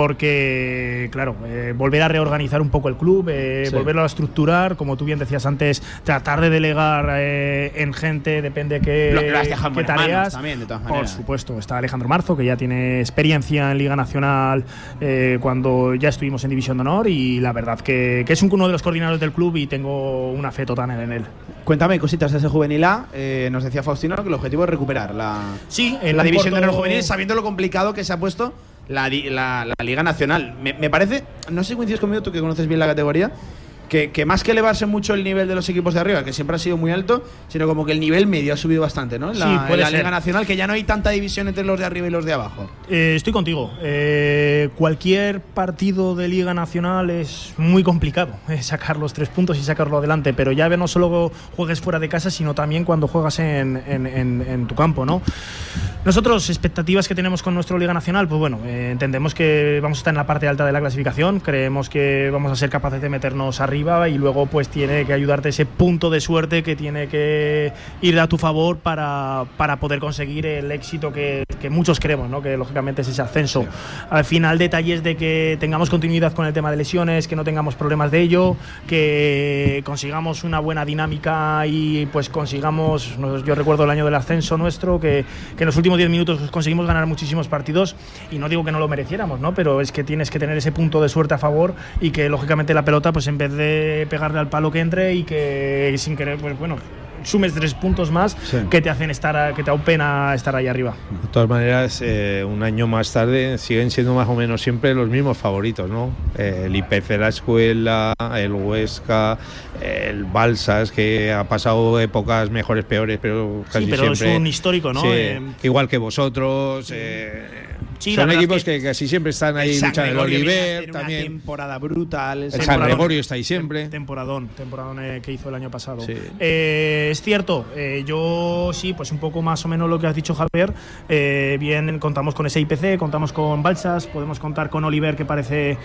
porque, claro, eh, volver a reorganizar un poco el club, eh, Sí. volverlo a estructurar, como tú bien decías antes, tratar de delegar eh, en gente, depende qué, Lo- lo has dejado qué tareas. también, de todas Por maneras. supuesto, está Alejandro Marzo, que ya tiene experiencia en Liga Nacional eh, cuando ya estuvimos en División de Honor y la verdad que, que es un- uno de los coordinadores del club y tengo una fe total en él. Cuéntame cositas de ese juvenil A. Eh, nos decía Faustino que el objetivo es recuperar la, Sí, en la división de corto- los juveniles, sabiendo lo complicado que se ha puesto la, la- la Liga Nacional. Me, me parece, no sé si coincides conmigo, tú que conoces bien la categoría, que, que más que elevarse mucho el nivel de los equipos de arriba, que siempre ha sido muy alto, sino como que el nivel medio ha subido bastante, ¿no? En la, Sí, en puede la ser. Liga Nacional, que ya no hay tanta división entre los de arriba y los de abajo. Eh, estoy contigo. Eh, cualquier partido de Liga Nacional es muy complicado eh, sacar los tres puntos y sacarlo adelante, pero ya no solo juegues fuera de casa, sino también cuando juegas en, en- en- en tu campo, ¿no? Nosotros, expectativas que tenemos con nuestro Liga Nacional, pues bueno, eh, entendemos que vamos a estar en la parte alta de la clasificación, creemos que vamos a ser capaces de meternos arriba y luego pues tiene que ayudarte ese punto de suerte que tiene que ir a tu favor para, para poder conseguir el éxito que, que muchos queremos, ¿no? que lógicamente es ese ascenso. Al final, detalles de que tengamos continuidad con el tema de lesiones, que no tengamos problemas de ello, que consigamos una buena dinámica y pues consigamos, yo recuerdo el año del ascenso nuestro, que, que en los últimos últimos 10 minutos conseguimos ganar muchísimos partidos y no digo que no lo mereciéramos, ¿no? Pero es que tienes que tener ese punto de suerte a favor y que lógicamente la pelota, pues en vez de pegarle al palo que entre y que sin querer, pues bueno, sumes tres puntos más Sí. que te hacen estar, que te aupen a estar ahí arriba. De todas maneras, eh, un año más tarde siguen siendo más o menos siempre los mismos favoritos, ¿no? Eh, el IPC de la escuela, el Huesca, el Balsas, que ha pasado épocas mejores, peores, pero casi Sí, pero siempre. es un histórico, ¿no? Sí, Eh, igual que vosotros. Sí, son equipos que que, casi siempre están ahí luchando. El Oliver una también. temporada brutal. El San. Gregorio está ahí siempre. Temporadón, temporadón eh, que hizo el año pasado. Sí. Eh, es cierto, eh, yo sí, pues un poco más o menos lo que has dicho Javier. Eh, bien, contamos con ese IPC, contamos con Balsas, podemos contar con Oliver, que parece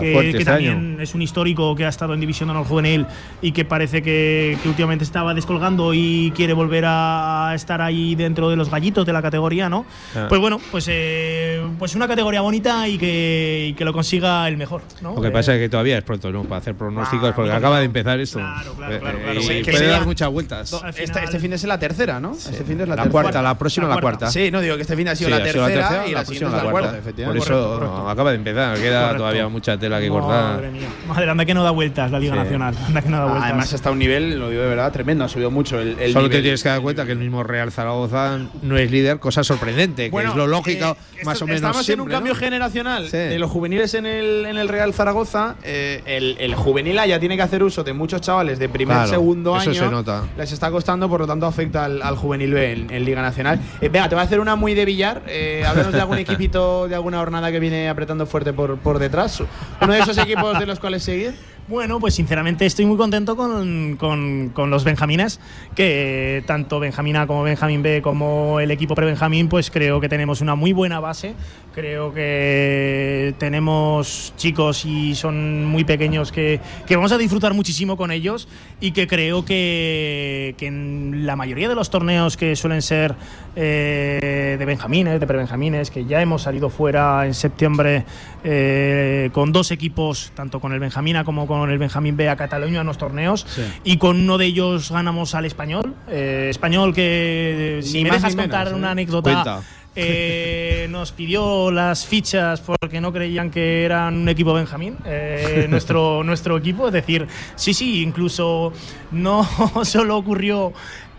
que, que este también año. es un histórico que ha estado en División de Honor Juvenil y que parece que, que últimamente estaba descolgando y quiere volver a estar ahí dentro de los gallitos de la categoría, ¿no? Ah. Pues bueno, pues, eh, pues una categoría bonita y que, y que lo consiga el mejor, ¿no? Lo que Eh, pasa es que todavía es pronto, ¿no? Para hacer pronósticos, Claro, porque claro. acaba de empezar esto. Claro, claro, Eh, claro, claro. y Sí, que puede sería- dar muchas vueltas. Al Este, final- este fin de es la tercera, ¿no? Este fin de es la, La tercera. cuarta, la próxima La la cuarta. cuarta. Sí, no digo que este fin ha sido Sí, la, ha sido tercera, la tercera, y la es la cuarta, efectivamente. Por eso Correcto, correcto. acaba de empezar, queda Correcto. todavía mucha tela que cortar. Madre mía. Madre, anda que no da vueltas la Liga Sí. Nacional. Anda que no da vueltas. Además está a un nivel, lo digo de verdad, tremendo. Ha subido mucho el, el Solo nivel. te tienes que dar cuenta que el mismo Real Zaragoza no es líder, cosa sorprendente, que es lo lógico, eh, más esto- o menos. Estamos en siempre, un ¿no? cambio generacional Sí. de los juveniles en el, en el Real Zaragoza. Eh, el, el juvenil A ya tiene que hacer uso de muchos chavales de primer, Claro, segundo eso año. se nota. Les está costando, por lo tanto, afecta al, al juvenil B en, en Liga Nacional. Eh, venga, te voy a hacer una muy de billar. Eh, háblanos de algún equipito, de alguna jornada que viene apretando fuerte por, por detrás. Uno de esos equipos de los cuales seguir. Bueno, pues sinceramente estoy muy contento con, con- los Benjamines, que tanto Benjamín A como Benjamín B como el equipo pre-Benjamín, pues creo que tenemos una muy buena base. Creo que tenemos chicos y son muy pequeños que, que vamos a disfrutar muchísimo con ellos y que creo que, que en la mayoría de los torneos que suelen ser eh, de Benjamines, de pre-Benjamines, que ya hemos salido fuera en septiembre eh, con dos equipos, tanto con el Benjamina como con el Benjamín B a Cataluña en los torneos y con uno de ellos ganamos al español. Eh, español que, si Ni me dejas contar menos, ¿eh? una anécdota, Cuenta. Eh, nos pidió las fichas porque no creían que eran un equipo Benjamín, eh, nuestro, nuestro equipo. Es decir, sí, sí, incluso no solo ocurrió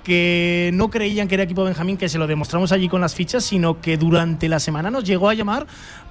que no creían que era equipo Benjamín, que se lo demostramos allí con las fichas, sino que durante la semana nos llegó a llamar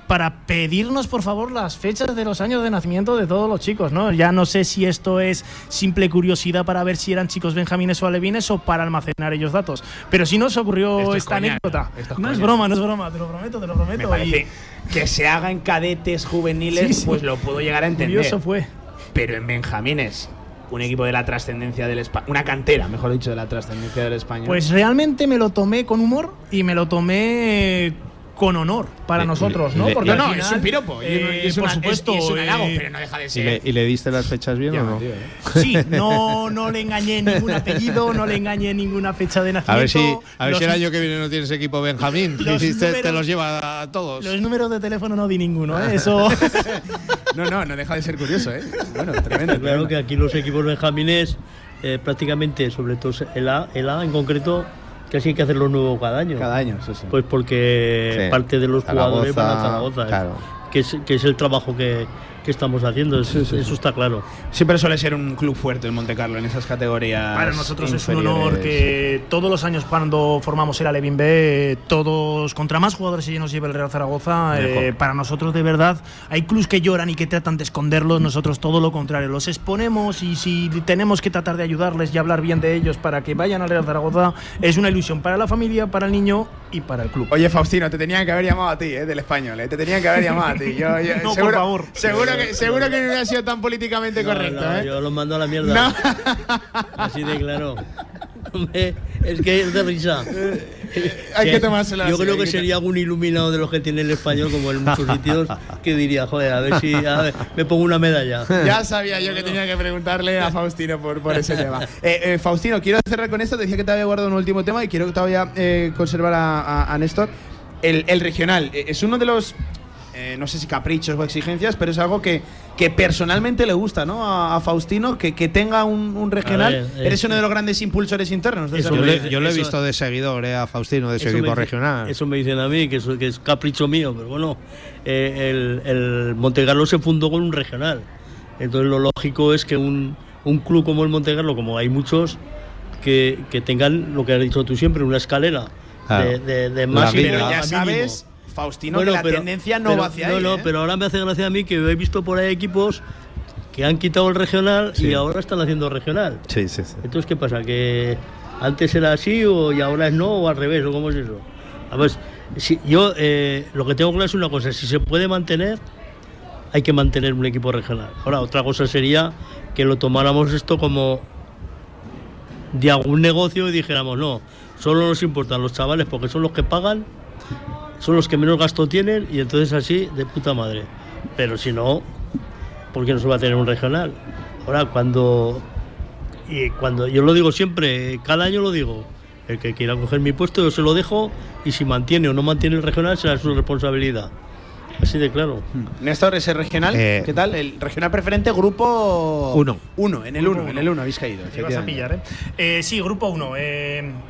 para pedirnos por favor las fechas de los años de nacimiento de todos los chicos, ¿no? Ya no sé si esto es simple curiosidad para ver si eran chicos benjamines o alevines o para almacenar ellos datos. Pero si nos ocurrió Esto esta anécdota. esto es no es broma, no es broma, te lo prometo, te lo prometo. Me Y parece que se haga en cadetes juveniles, Sí, sí. pues lo puedo llegar a entender. curioso fue. Pero en Benjamines, un equipo de la trascendencia del España, una cantera, mejor dicho, de la trascendencia del España. Pues realmente me lo tomé con humor y me lo tomé con honor para Le- nosotros, le- ¿no? Porque no, final, es un piropo. y eh, es por una- es- supuesto. y es un halago, eh, pero no deja de ¿Y ser. le, y le diste las fechas bien Ya, o no? tío, eh. Sí, no, no le engañé ningún apellido, no le engañé ninguna fecha de nacimiento. A ver si, a ver Los si el año que viene no tienes equipo Benjamín. Los Y te, te los lleva a todos. Los números de teléfono no di ninguno, ¿eh? Eso. No, no, no deja de ser curioso, ¿eh? Bueno, tremendo. Claro tremendo. que aquí los equipos benjamines, eh, prácticamente, sobre todo el A, el A en concreto, casi hay que hacerlo nuevo cada año. Cada año, eso sí. Pues porque Sí. parte de los jugadores van a Zaragoza. ¿eh? claro. Que, es, que es el trabajo que, que estamos haciendo, eso, eso está claro. Siempre suele ser un club fuerte el Monte Carlo en esas categorías. Para nosotros es un honor que todos los años cuando formamos el Alevin B, todos, contra más jugadores se nos lleva el Real Zaragoza, eh, para nosotros de verdad hay clubs que lloran y que tratan de esconderlos, nosotros todo lo contrario, los exponemos y si tenemos que tratar de ayudarles y hablar bien de ellos para que vayan al Real Zaragoza, es una ilusión para la familia, para el niño y para el club. Oye, Faustino, te tenían que haber llamado a ti, ¿eh? Del español, ¿eh? Te tenían que haber llamado a ti. Yo, yo- No, por favor. Seguro que, seguro que no hubiera sido tan políticamente No, correcto, no, ¿eh? Yo los mando a la mierda. Así de claro. Es que es de risa. Hay que tomárselo Yo creo que sería algún iluminado de los que tiene el español, como en muchos sitios, que diría, joder, a ver si a ver, me pongo una medalla. Ya sabía yo que tenía que preguntarle a Faustino por, por ese tema. Eh, eh, Faustino, quiero cerrar con esto. Te decía que te había guardado un último tema y quiero todavía eh, conservar a, a- a Néstor. El, el regional eh, es uno de los eh, no sé si caprichos o exigencias, pero es algo que, que personalmente le gusta ¿no? a, a Faustino, que, que tenga un, un regional. A ver, Eres eh, uno de los grandes impulsores internos de eso Yo, le, yo lo he eso- visto de seguidor eh, a Faustino de su equipo dice- regional. Eso me dicen a mí, que, eso, que es capricho mío, pero bueno, eh, el, el Montecarlo se fundó con un regional. Entonces lo lógico es que un, un club como el Montecarlo, como hay muchos, que, que tengan lo que has dicho tú siempre, una escalera Claro. de, de, de guía. Pero ya sabes, Faustino, Bueno, que la pero- tendencia no pero- va hacia no, ahí. No, ¿eh? pero ahora me hace gracia a mí que he visto por ahí equipos que han quitado el regional Sí. y ahora están haciendo regional. Sí, sí, sí. Entonces, ¿qué pasa? ¿Que antes era así o, y ahora es no o al revés? ¿O cómo es eso? A ver, si, yo eh, lo que tengo claro es una cosa, si se puede mantener, hay que mantener un equipo regional. Ahora, otra cosa sería que lo tomáramos esto como de algún negocio y dijéramos, no, solo nos importan los chavales porque son los que pagan, son los que menos gasto tienen y entonces así, de puta madre. Pero si no, ¿por qué no se va a tener un regional? Ahora, cuando y cuando yo lo digo siempre, cada año lo digo, el que quiera coger mi puesto yo se lo dejo y si mantiene o no mantiene el regional será su responsabilidad. Así de claro. Néstor, ese regional, Eh, ¿qué tal? El regional preferente, grupo Uno. Uno, en el Grupo uno, en uno. el uno habéis caído. Te vas a pillar, ¿eh? Eh, Sí, grupo 1.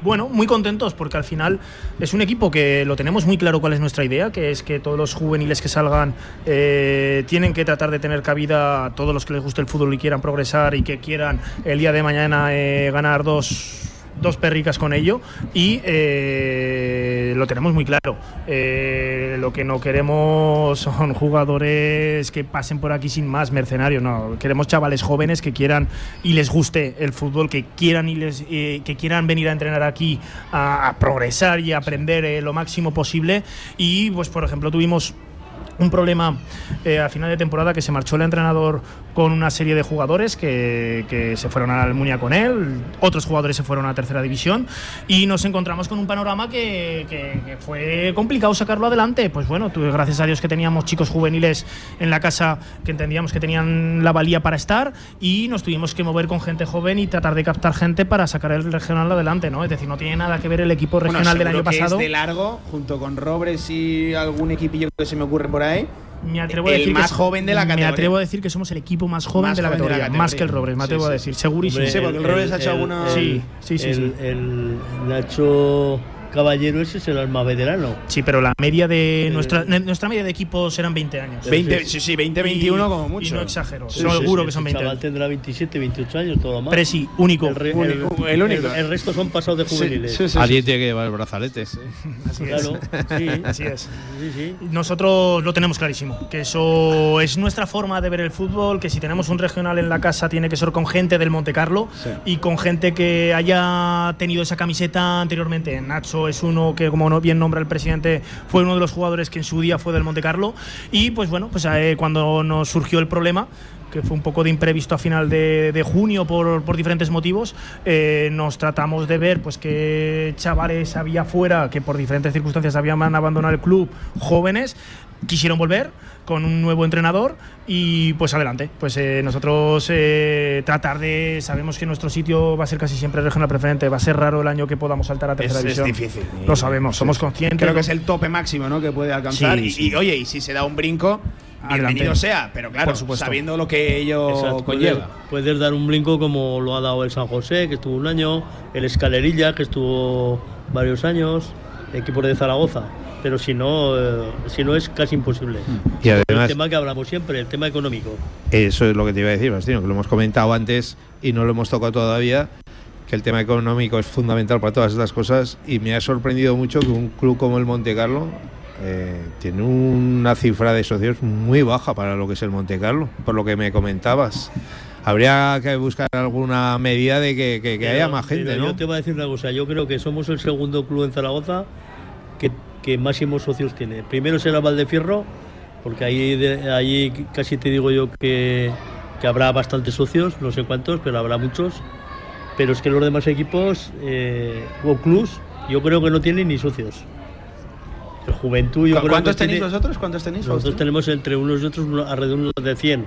bueno, muy contentos porque al final es un equipo que lo tenemos muy claro cuál es nuestra idea, que es que todos los juveniles que salgan eh, tienen que tratar de tener cabida a todos los que les guste el fútbol y quieran progresar y que quieran el día de mañana eh, ganar dos dos perricas con ello y eh, lo tenemos muy claro. Eh, lo que no queremos son jugadores que pasen por aquí sin más, mercenarios, no. Queremos chavales jóvenes que quieran y les guste el fútbol, que quieran y les, eh, que quieran venir a entrenar aquí a, a progresar y a aprender lo máximo posible. Y pues por ejemplo tuvimos un problema a final de temporada que se marchó el entrenador con una serie de jugadores que, que se fueron a la Almunia con él, otros jugadores se fueron a tercera división y nos encontramos con un panorama que, que- que fue complicado sacarlo adelante. Pues bueno, tú- gracias a Dios que teníamos chicos juveniles en la casa que entendíamos que tenían la valía para estar y nos tuvimos que mover con gente joven y tratar de captar gente para sacar el regional adelante, ¿no? Es decir, no tiene nada que ver el equipo Bueno, regional del seguro año que pasado. Es de largo, junto con Robres y algún equipillo que se me ocurre por ahí. Me atrevo a el decir que más es- joven de la Me categoría. atrevo a decir que somos el equipo más joven, Más de, la joven de la categoría, más que el Robres, me Sí, atrevo a sí, decir, segurísimo. Sí, porque el Robres ha hecho alguna- Sí, sí, sí, el, sí. el Nacho Caballero ese será el más veterano. Sí, pero la media de Eh, nuestra nuestra media de equipos eran 20 años. 20, sí, sí, 20, 21 Y- como mucho. Y no exagero, Sí, seguro sí, que son ese 20 chaval años. tendrá 27, 28 años, todo lo más. Pero sí, único. El, re- único, el único. El, resto son pasados de juveniles. Sí, sí, sí. Alguien tiene que llevar el brazalete. Así es. Claro, sí. Así es. Sí, sí. Nosotros lo tenemos clarísimo, que eso es nuestra forma de ver el fútbol, que si tenemos un regional en la casa tiene que ser con gente del Monte Carlo y con gente que haya tenido esa camiseta anteriormente. Nacho es uno que, como bien nombra el presidente, fue uno de los jugadores que en su día fue del Monte Carlo. Y pues bueno, pues eh, cuando nos surgió el problema que fue un poco de imprevisto a final de, junio por, por diferentes motivos, eh, nos tratamos de ver pues qué chavales había fuera que por diferentes circunstancias habían abandonado el club, jóvenes, quisieron volver con un nuevo entrenador y pues adelante, pues eh, nosotros eh, tratar de, sabemos que nuestro sitio va a ser casi siempre regional preferente, va a ser raro el año que podamos saltar a Es, tercera es división. difícil. Lo sabemos, somos conscientes. Creo que es el tope máximo ¿no? que puede alcanzar. Sí, y, sí. y, oye, y si se da un brinco, Adelante. bienvenido sea. Pero claro, Por supuesto. sabiendo lo que ello Exacto, conlleva. Puedes, puedes dar un brinco como lo ha dado el San José, que estuvo un año, el Escalerilla, que estuvo varios años, el equipo de Zaragoza. Pero si no, eh, si no es casi imposible. Y el además, tema que hablamos siempre, el tema económico. eso es lo que te iba a decir, Bastino, que lo hemos comentado antes y no lo hemos tocado todavía, que el tema económico es fundamental para todas estas cosas y me ha sorprendido mucho que un club como el Monte Carlo eh, tiene una cifra de socios muy baja para lo que es el Monte Carlo, por lo que me comentabas. Habría que buscar alguna medida de que, que- que Pero- haya más gente, ¿no? Yo te voy a decir una cosa, yo creo que somos el segundo club en Zaragoza que, que máximos socios tiene. Primero será Valdefierro, porque ahí, de- ahí casi te digo yo que, que habrá bastantes socios, no sé cuántos, pero habrá muchos. Pero es que los demás equipos eh, o clubs, yo creo que no tienen ni socios. El Juventud, yo ¿Cu- creo ¿Cuántos que tenéis tiene- vosotros? ¿Cuántos tenéis? Nosotros tenemos entre unos y otros alrededor de 100.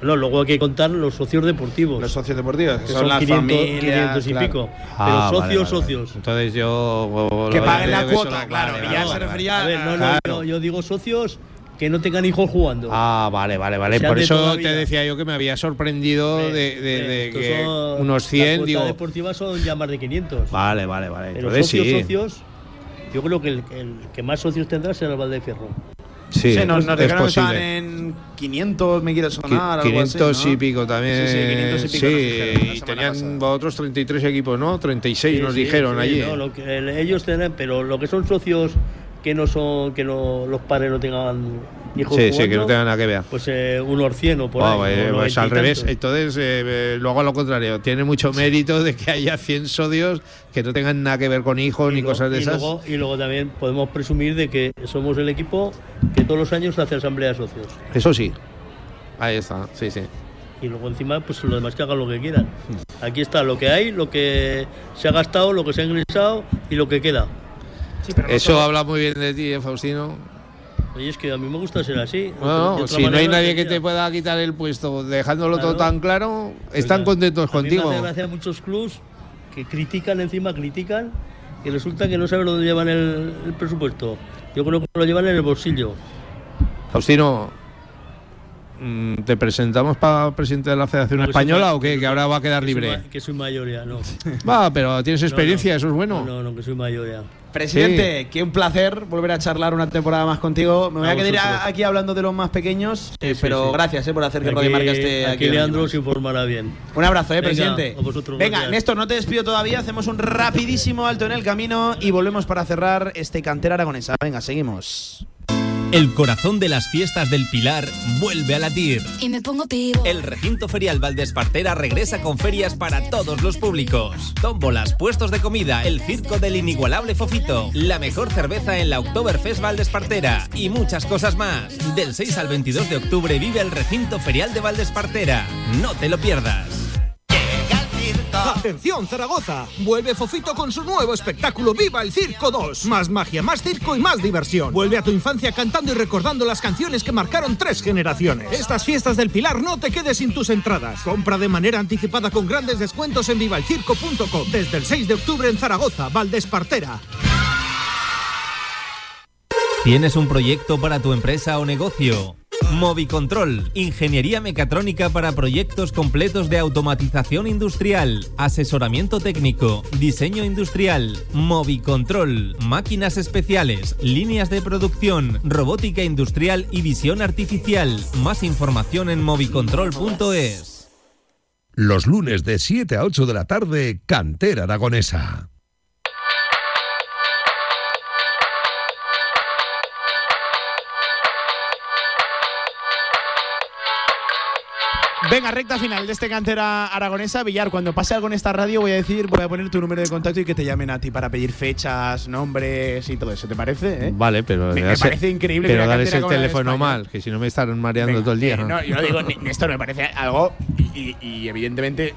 Bueno, luego hay que contar los socios deportivos Los socios deportivos, que, que son, son las 500, familias. 500 y claro. pico. Ah, pero socios, vale, vale. socios. Entonces yo. Que paguen la cuota, claro, vale, ya vale, se vale. refería A ver, no, no, Claro. yo, yo digo socios que no tengan hijos jugando. Ah, vale, vale, vale. Sean Por eso te decía yo que me había sorprendido de, de- de que son- unos la 100, cuota digo. deportiva son ya más de 500. Vale, vale, vale. Pero Entonces socios, sí. socios, yo creo que el, el que más socios tendrá será el Valdefierro. Sí, Sí, nos, nos es dijeron que estaban posible. en 500, me quiere Qui- sonar. algo 500 así, ¿no? y pico también. Sí, sí, 500 y pico nos dijeron la y tenían pasada. otros 33 equipos, ¿no? 36 Sí, nos sí, dijeron sí, allí. no, lo que el- ellos tendrán, pero lo que son socios que no son, que no los padres no tengan hijos Sí, sí, jugando, que no tengan nada que ver. Pues eh, unos 100 o por Ah, ahí. eh, pues 90 y al revés. Entonces, eh, eh, luego a lo contrario, tiene mucho mérito de que haya 100 socios que no tengan nada que ver con hijos ni lo- cosas de y esas. Luego, y luego también podemos presumir de que somos el equipo todos los años hace asamblea de socios. Eso sí. Ahí está, sí, sí. Y luego encima, pues los demás que hagan lo que quieran. Aquí está lo que hay, lo que se ha gastado, lo que se ha ingresado y lo que queda. Eso habla muy bien de ti, eh, Faustino. Oye, es que a mí me gusta ser así. No, no, si no hay nadie que te pueda quitar el puesto dejándolo todo tan claro, están contentos A mí contigo. Me hace gracia muchos clubs que critican, encima critican, y resulta que no saben dónde llevan el, el presupuesto. Yo creo que lo llevan en el bolsillo. Faustino, mm, ¿te presentamos para presidente de la Federación No, soy Española o qué? Que ahora va a quedar que libre. Que soy mayoría, no. Va, pero tienes experiencia, No, no. eso es bueno. No, no, que soy mayoría. Presidente, qué un placer volver a charlar una temporada más contigo. Me voy a, A quedar aquí hablando de los más pequeños, eh, sí, pero sí. gracias eh, por hacer que Radio Marca esté aquí. aquí Leandro se informará bien. Un abrazo, eh, Venga, presidente. a vosotros, Venga, gracias. Néstor, no te despido todavía. Hacemos un rapidísimo alto en el camino y volvemos para cerrar este cantera aragonesa. Venga, seguimos. El corazón de las fiestas del Pilar vuelve a latir. Y me pongo pivo. El recinto ferial Valdespartera regresa con ferias para todos los públicos. Tómbolas, puestos de comida, el circo del inigualable Fofito, la mejor cerveza en la Oktoberfest Valdespartera y muchas cosas más. Del 6 al 22 de octubre vive el recinto ferial de Valdespartera. No te lo pierdas. Atención Zaragoza, vuelve Fofito con su nuevo espectáculo Viva el Circo 2. Más magia, más circo y más diversión. Vuelve a tu infancia cantando y recordando las canciones que marcaron tres generaciones. Estas fiestas del Pilar no te quedes sin tus entradas. Compra de manera anticipada con grandes descuentos en vivalcirco.com. Desde el 6 de octubre en Zaragoza, Valdespartera. ¿Tienes un proyecto para tu empresa o negocio? Movicontrol, ingeniería mecatrónica para proyectos completos de automatización industrial, asesoramiento técnico, diseño industrial, Movicontrol, máquinas especiales, líneas de producción, robótica industrial y visión artificial. Más información en movicontrol.es. Los lunes de 7 a 8 de la tarde, Cantera Aragonesa. Venga, recta final de este cantera aragonesa. Villar, cuando pase algo en esta radio, voy a decir, voy a poner tu número de contacto y que te llamen a ti para pedir fechas, nombres y todo eso. ¿Te parece? eh? Vale, pero. Me- me dale- parece increíble Pero el la de teléfono mal, que si no me están mareando Venga, todo el día. eh, ¿no? no, yo lo digo, Néstor, me parece algo. Y, y evidentemente,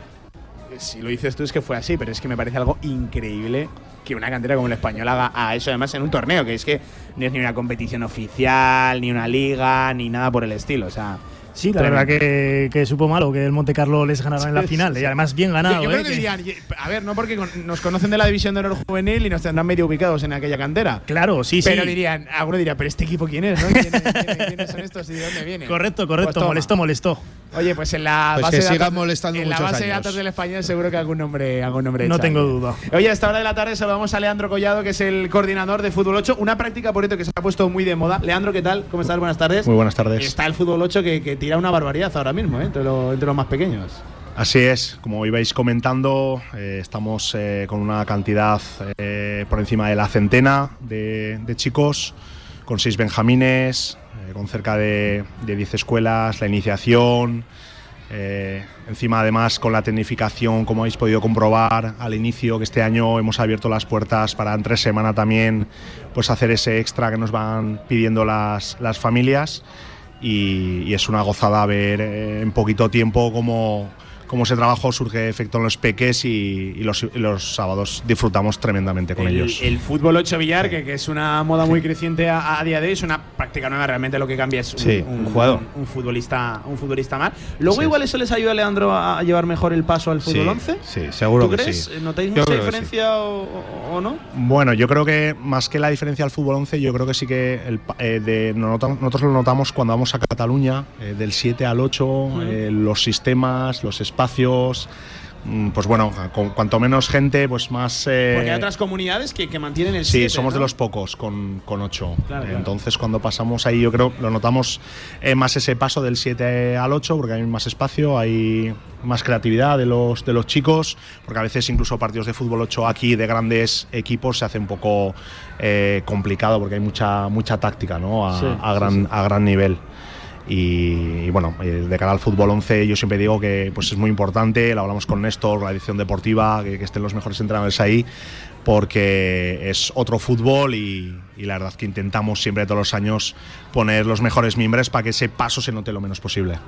si lo dices tú es que fue así, pero es que me parece algo increíble que una cantera como la española haga a eso, además en un torneo, que es que no es ni una competición oficial, ni una liga, ni nada por el estilo. O sea. Sí, la verdad que, que supo malo que el Monte Carlo les ganara en la final. Y además bien ganado. yo creo ¿eh? que dirían, a ver, no porque nos conocen de la división de honor juvenil y nos tendrán medio ubicados en aquella cantera. Claro, sí, sí. Pero dirían, alguno diría, pero este equipo quién es, ¿no? ¿Quiénes, son estos y de dónde vienen? Correcto, correcto. Pues molestó, molestó. Oye, pues en la Pues base que de datos, molestando en la base de datos del español seguro que algún nombre, algún nombre No echa. tengo duda. Oye, a esta hora de la tarde saludamos a Leandro Collado, que es el coordinador de Fútbol 8, una práctica por cierto que se ha puesto muy de moda. Leandro, ¿qué tal? ¿Cómo estás? Buenas tardes. Muy buenas tardes. Está el Fútbol 8 que, que tira una barbaridad ahora mismo, ¿eh? entre, lo- entre los más pequeños. Así es, como ibais comentando, eh, estamos eh, con una cantidad eh, por encima de la centena de, de chicos, con seis benjamines, eh, con cerca de, de 10 escuelas, la iniciación, eh, encima además con la tecnificación, como habéis podido comprobar al inicio, que este año hemos abierto las puertas para en tres semanas también pues hacer ese extra que nos van pidiendo las, las familias. Y, y es una gozada ver eh, en poquito tiempo cómo, como ese trabajo surge efecto en los peques y, y los, y los sábados disfrutamos tremendamente con el, ellos. El fútbol 8 billar, que, que es una moda muy creciente a, a día de hoy, es una práctica nueva. Realmente lo que cambia es un, Sí, un- un jugador. un- un futbolista, un futbolista más. Luego, Sí. igual eso les ayuda a Leandro a llevar mejor el paso al fútbol Sí, 11. sí, seguro ¿Tú que crees? sí. ¿Notáis Yo mucha diferencia o, no? Bueno, yo creo que más que la diferencia al fútbol 11, yo creo que sí que el eh, de- nosotros lo notamos cuando vamos a Cataluña, eh, del 7 al 8, eh, los sistemas, los espacios. Mm, Pues bueno, con cuanto menos gente, pues más. eh, Porque hay otras comunidades que, que mantienen el Sí, 7, somos ¿no? de los pocos con, con 8. Claro, claro. Entonces, cuando pasamos ahí, yo creo lo notamos eh, más ese paso del 7 al 8, porque hay más espacio, hay más creatividad de los, de los chicos, porque a veces incluso partidos de fútbol 8 aquí de grandes equipos se hace un poco eh, complicado, porque hay mucha, mucha táctica ¿no? a, Sí, a sí, gran, sí. a gran nivel. Y, bueno, eh, de cara al fútbol 11 yo siempre digo que pues es muy importante, lo hablamos con Néstor, la edición deportiva, que, que estén los mejores entrenadores ahí, porque es otro fútbol y, y la verdad que intentamos siempre todos los años poner los mejores miembros para que ese paso se note lo menos posible.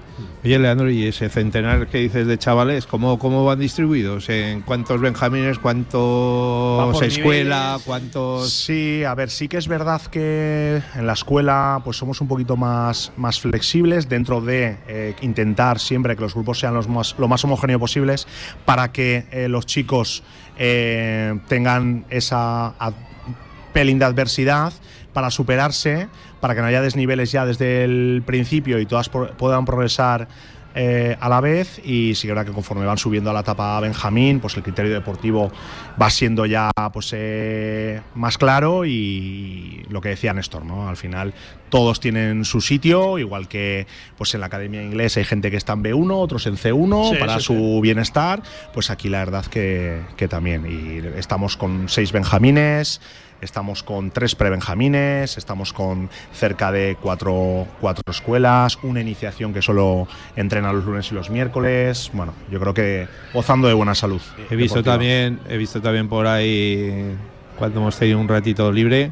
Oye, Leandro, ¿y ese centenar que dices de chavales, cómo, cómo van distribuidos? ¿En cuántos benjamines, cuántos escuela, niveles. cuántos...? Sí, a ver, sí que es verdad que en la escuela pues somos un poquito más, más flexibles dentro de eh, intentar siempre que los grupos sean los más, lo más homogéneos posibles para que eh, los chicos eh, tengan esa pelín de adversidad para superarse, para que no haya desniveles ya desde el principio y todas por- puedan progresar eh, a la vez y sí que verdad que conforme van subiendo a la etapa Benjamín, pues el criterio deportivo va siendo ya pues eh, más claro y lo que decía Néstor, ¿no? Al final todos tienen su sitio, igual que pues en la academia inglesa hay gente que está en B1, otros en C1 Sí, para sí, su bienestar, pues aquí la verdad que, que también. Y estamos con seis benjamines, estamos con tres prebenjamines, estamos con cerca de cuatro, cuatro escuelas, una iniciación que solo entrena los lunes y los miércoles. Bueno, yo creo que gozando de buena salud. He visto deportiva. también, he visto también por ahí cuando hemos tenido un ratito libre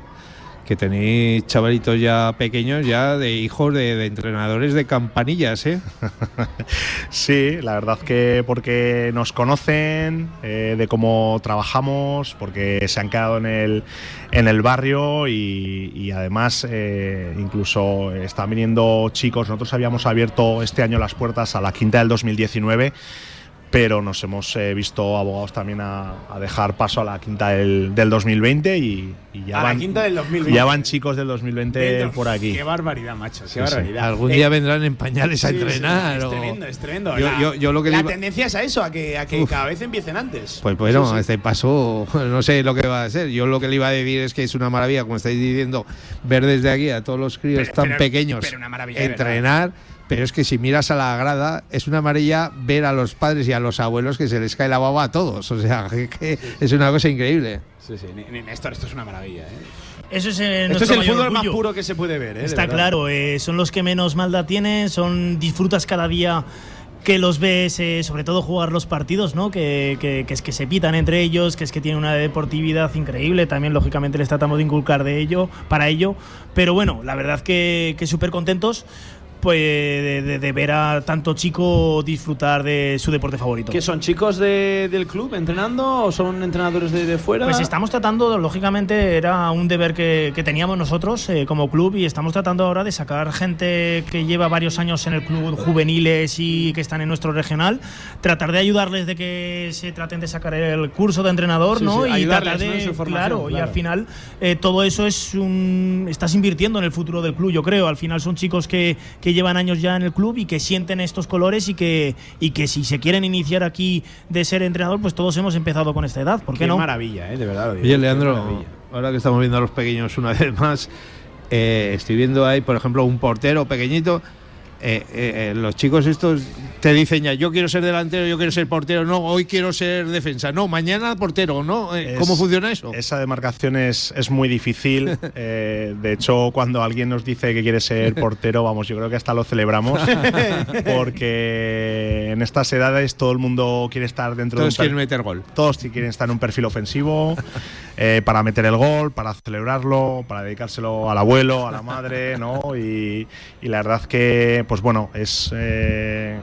que tenéis chavalitos ya pequeños ya de hijos de, entrenadores de campanillas, ¿eh? Sí, la verdad que porque nos conocen, eh, de cómo trabajamos, porque se han quedado en el, en el barrio y, y además eh, incluso están viniendo chicos. Nosotros habíamos abierto este año las puertas a la quinta del 2019 pero nos hemos eh, visto abogados también a, a dejar paso a la quinta del, del 2020 y, y ya A la van, quinta del 2020. ya van chicos del 2020 Del- por aquí. Qué barbaridad, macho. Qué Sí, sí. barbaridad. Algún Eh, día vendrán en pañales a sí, sí, entrenar. es o- tremendo, es tremendo. Yo- la, yo- yo lo que la le iba- tendencia es a eso, a que, a que cada vez empiecen antes. Pues bueno, Sí, sí. este paso, no sé lo que va a ser. Yo lo que le iba a decir es que es una maravilla, como estáis diciendo, ver desde aquí a todos los críos Pero- tan pero- pequeños pero una entrenar. Pero es que si miras a la grada, es una maravilla ver a los padres y a los abuelos que se les cae la baba a todos. O sea, que, que es una cosa increíble. Sí, sí, Néstor, esto es una maravilla. ¿eh? Eso es, eh, Esto es el fútbol más puro que se puede ver. ¿eh? Está claro, eh, son los que menos maldad tienen, son disfrutas cada día que los ves, eh, sobre todo jugar los partidos, ¿no? Que, que- que es que se pitan entre ellos, que es que tienen una deportividad increíble. También, lógicamente, les tratamos de inculcar de ello, para ello. Pero bueno, la verdad que, que súper contentos pues, de, de- de ver a tanto chico disfrutar de su deporte favorito. ¿Que son chicos de- del club entrenando o son entrenadores de, fuera? Pues estamos tratando, lógicamente, era un deber que, que teníamos nosotros eh, como club y estamos tratando ahora de sacar gente que lleva varios años en el club juveniles y que están en nuestro regional, tratar de ayudarles de que se traten de sacar el curso de entrenador, Sí, ¿no? sí, y tratar ¿no? de, en su formación, claro, y claro. al final eh, todo eso es un, estás invirtiendo en el futuro del club, yo creo. Al final son chicos que, que llevan años ya en el club y que sienten estos colores y que, y que si se quieren iniciar aquí de ser entrenador, pues todos hemos empezado con esta edad, ¿por qué, Qué no? maravilla, ¿eh? de verdad. lo digo. Oye, Leandro, ahora que estamos viendo a los pequeños una vez más, eh, estoy viendo ahí, por ejemplo, un portero pequeñito. Eh, eh, eh, los chicos estos te dicen ya, yo quiero ser delantero, yo quiero ser portero, no, hoy quiero ser defensa, no, mañana portero, no. ¿Cómo funciona eso? Esa demarcación es, es muy difícil. Eh, de hecho, cuando alguien nos dice que quiere ser portero, vamos, yo creo que hasta lo celebramos. porque en estas edades todo el mundo quiere estar dentro Todos de un quieren meter gol. Todos quieren estar en un perfil ofensivo eh, para meter el gol, para celebrarlo, para dedicárselo al abuelo, a la madre, ¿no? Y, y la verdad que, pues bueno, es eh,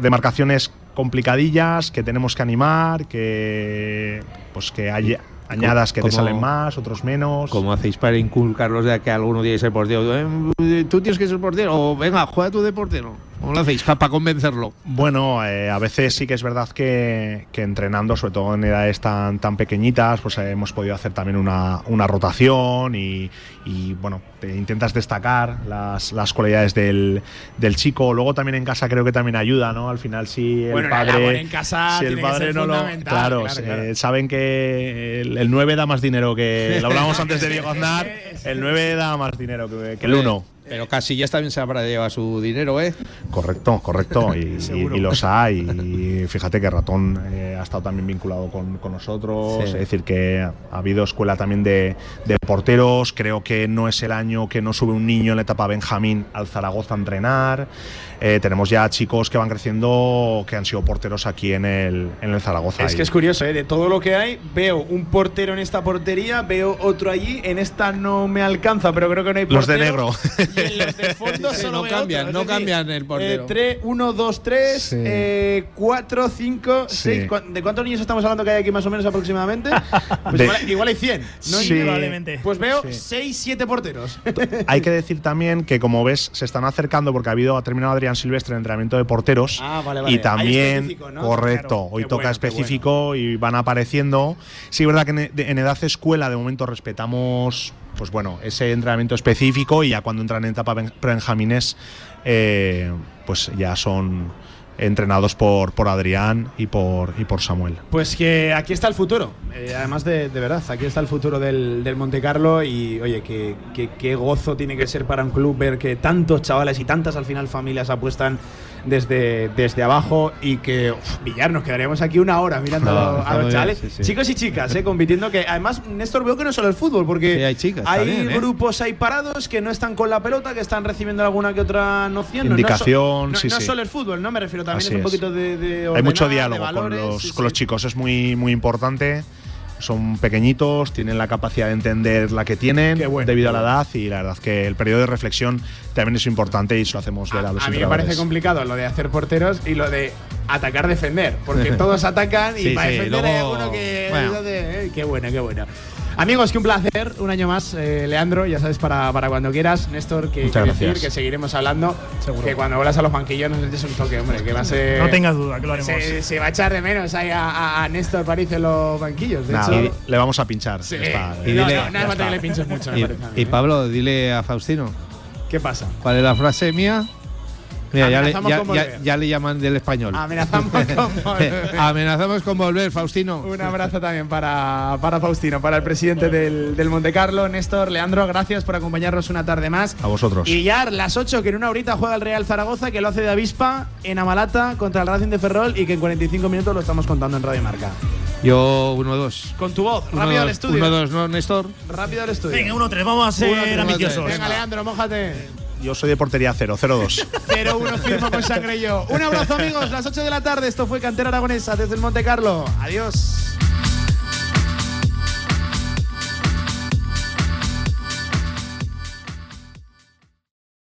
demarcaciones complicadillas, que tenemos que animar, que pues que hay añadas que te ¿Cómo- salen más, otros menos. ¿Cómo hacéis para inculcarlos de que alguno tiene que ser portero? Eh, Tú tienes que ser portero, o venga, juega tú de portero. ¿Cómo lo hacéis para convencerlo? Bueno, eh, a veces sí que es verdad que, que entrenando, sobre todo en edades tan, tan pequeñitas, pues eh, hemos podido hacer también una, una rotación y, y, bueno, te intentas destacar las, las cualidades del, del chico. Luego también en casa creo que también ayuda, ¿no? Al final si el Bueno, padre, en casa si el padre ser no lo, fundamental, claro, claro, eh, claro. saben que el, el 9 da más dinero que lo hablábamos antes de Diego Aznar, el 9 da más dinero que, que el 1. Pero Casillas también se habrá llevado su dinero, ¿eh? Correcto, correcto. Y, Seguro. y- y los hay. Y fíjate que Ratón eh, ha estado también vinculado con, con nosotros. Sí. Es decir, que ha habido escuela también de, de porteros. Creo que no es el año que no sube un niño en la etapa Benjamín al Zaragoza a entrenar. Eh, tenemos ya chicos que van creciendo que han sido porteros aquí en el, en el Zaragoza. Es que es curioso, ¿eh? de todo lo que hay, veo un portero en esta portería, veo otro allí, en esta no me alcanza, pero creo que no hay Los de portero. negro. Y en los de fondo Sí, solo no veo cambian, otro, no decir, cambian el portero. 1, 2, 3, Sí. 4, 5, Sí. 6. ¿De cuántos niños estamos hablando que hay aquí más o menos aproximadamente? Pues De- igual, igual hay 100. ¿no? Sí. Probablemente. Pues veo Sí. 6, 7 porteros. Hay que decir también que, como ves, se están acercando porque ha habido, ha terminado Adrián Silvestre en entrenamiento de porteros. Ah, vale, vale. Y también, correcto, Claro. hoy toca bueno, específico y van apareciendo. Sí, es verdad que en, de- en edad escuela de momento respetamos, pues bueno, ese entrenamiento específico y ya cuando entran en etapa benjamines, eh, pues ya son entrenados por, por Adrián y por, y por Samuel. Pues que aquí está el futuro. Eh, además de, de verdad, aquí está el futuro del, del Monte Carlo y oye, que, que- qué gozo tiene que ser para un club ver que tantos chavales y tantas al final familias apuestan desde, desde abajo y que uf, Villar, nos quedaríamos aquí una hora mirando No, a los- chavales, sí, sí. chicos y chicas, eh, compitiendo que además Néstor veo que no solo el fútbol, porque Sí, hay chicas hay también, ¿eh? grupos ahí parados que no están con la pelota, que están recibiendo alguna que otra noción. No- no so- Indicación, no, sí, no sí. solo el fútbol, no me refiero también Así es un es. poquito de, de Hay mucho diálogo valores, con, los, con los chicos, es muy, muy importante. Son pequeñitos, tienen la capacidad de entender la que tienen bueno, debido a la edad y la verdad que el periodo de reflexión también es importante y se lo hacemos ver a, los A mí me parece complicado lo de hacer porteros y lo de atacar, defender. Porque todos atacan y Sí, para sí, defender hay luego- alguno que. bueno. eh, qué bueno, qué bueno. Amigos, que un placer, un año más, eh, Leandro, ya sabes, para, para cuando quieras, Néstor, que, que decir, que seguiremos hablando, Seguro. que cuando vuelas a los banquillos nos eches un toque, hombre, que va a ser… No tengas duda, que lo haremos. Se, se va a echar de menos ahí a, a- a Néstor París en los banquillos, de Nada, hecho… le vamos a pinchar. Sí, está. Y no, dile- no, no falta que le pinches mucho, me Y, parece a mí, y ¿eh? Pablo, dile a Faustino, ¿Qué pasa? ¿cuál es la frase mía? Mira, ya le, Amenazamos ya- con ya- volver. ya le llaman del español. Amenazamos con volver. Amenazamos con volver, Faustino. Un abrazo también para, para Faustino, para el presidente del, del Monte Carlo, Néstor, Leandro, gracias por acompañarnos una tarde más. A vosotros. Y ya las 8, que en una horita juega el Real Zaragoza, que lo hace de avispa en Amalata contra el Racing de Ferrol y que en 45 minutos lo estamos contando en Radio Marca. Yo, uno, dos. Con tu voz, Uno, rápido al estudio. Uno, dos, ¿no, Néstor? Rápido al estudio. Venga, 1-3, vamos a ser Uno, tres, ambiciosos. Venga, Leandro, mójate. Yo soy de portería 0, 0-2. 0-1 firmo con sangre yo. Un abrazo, amigos. Las 8 de la tarde. Esto fue Cantera Aragonesa desde el Monte Carlo. Adiós.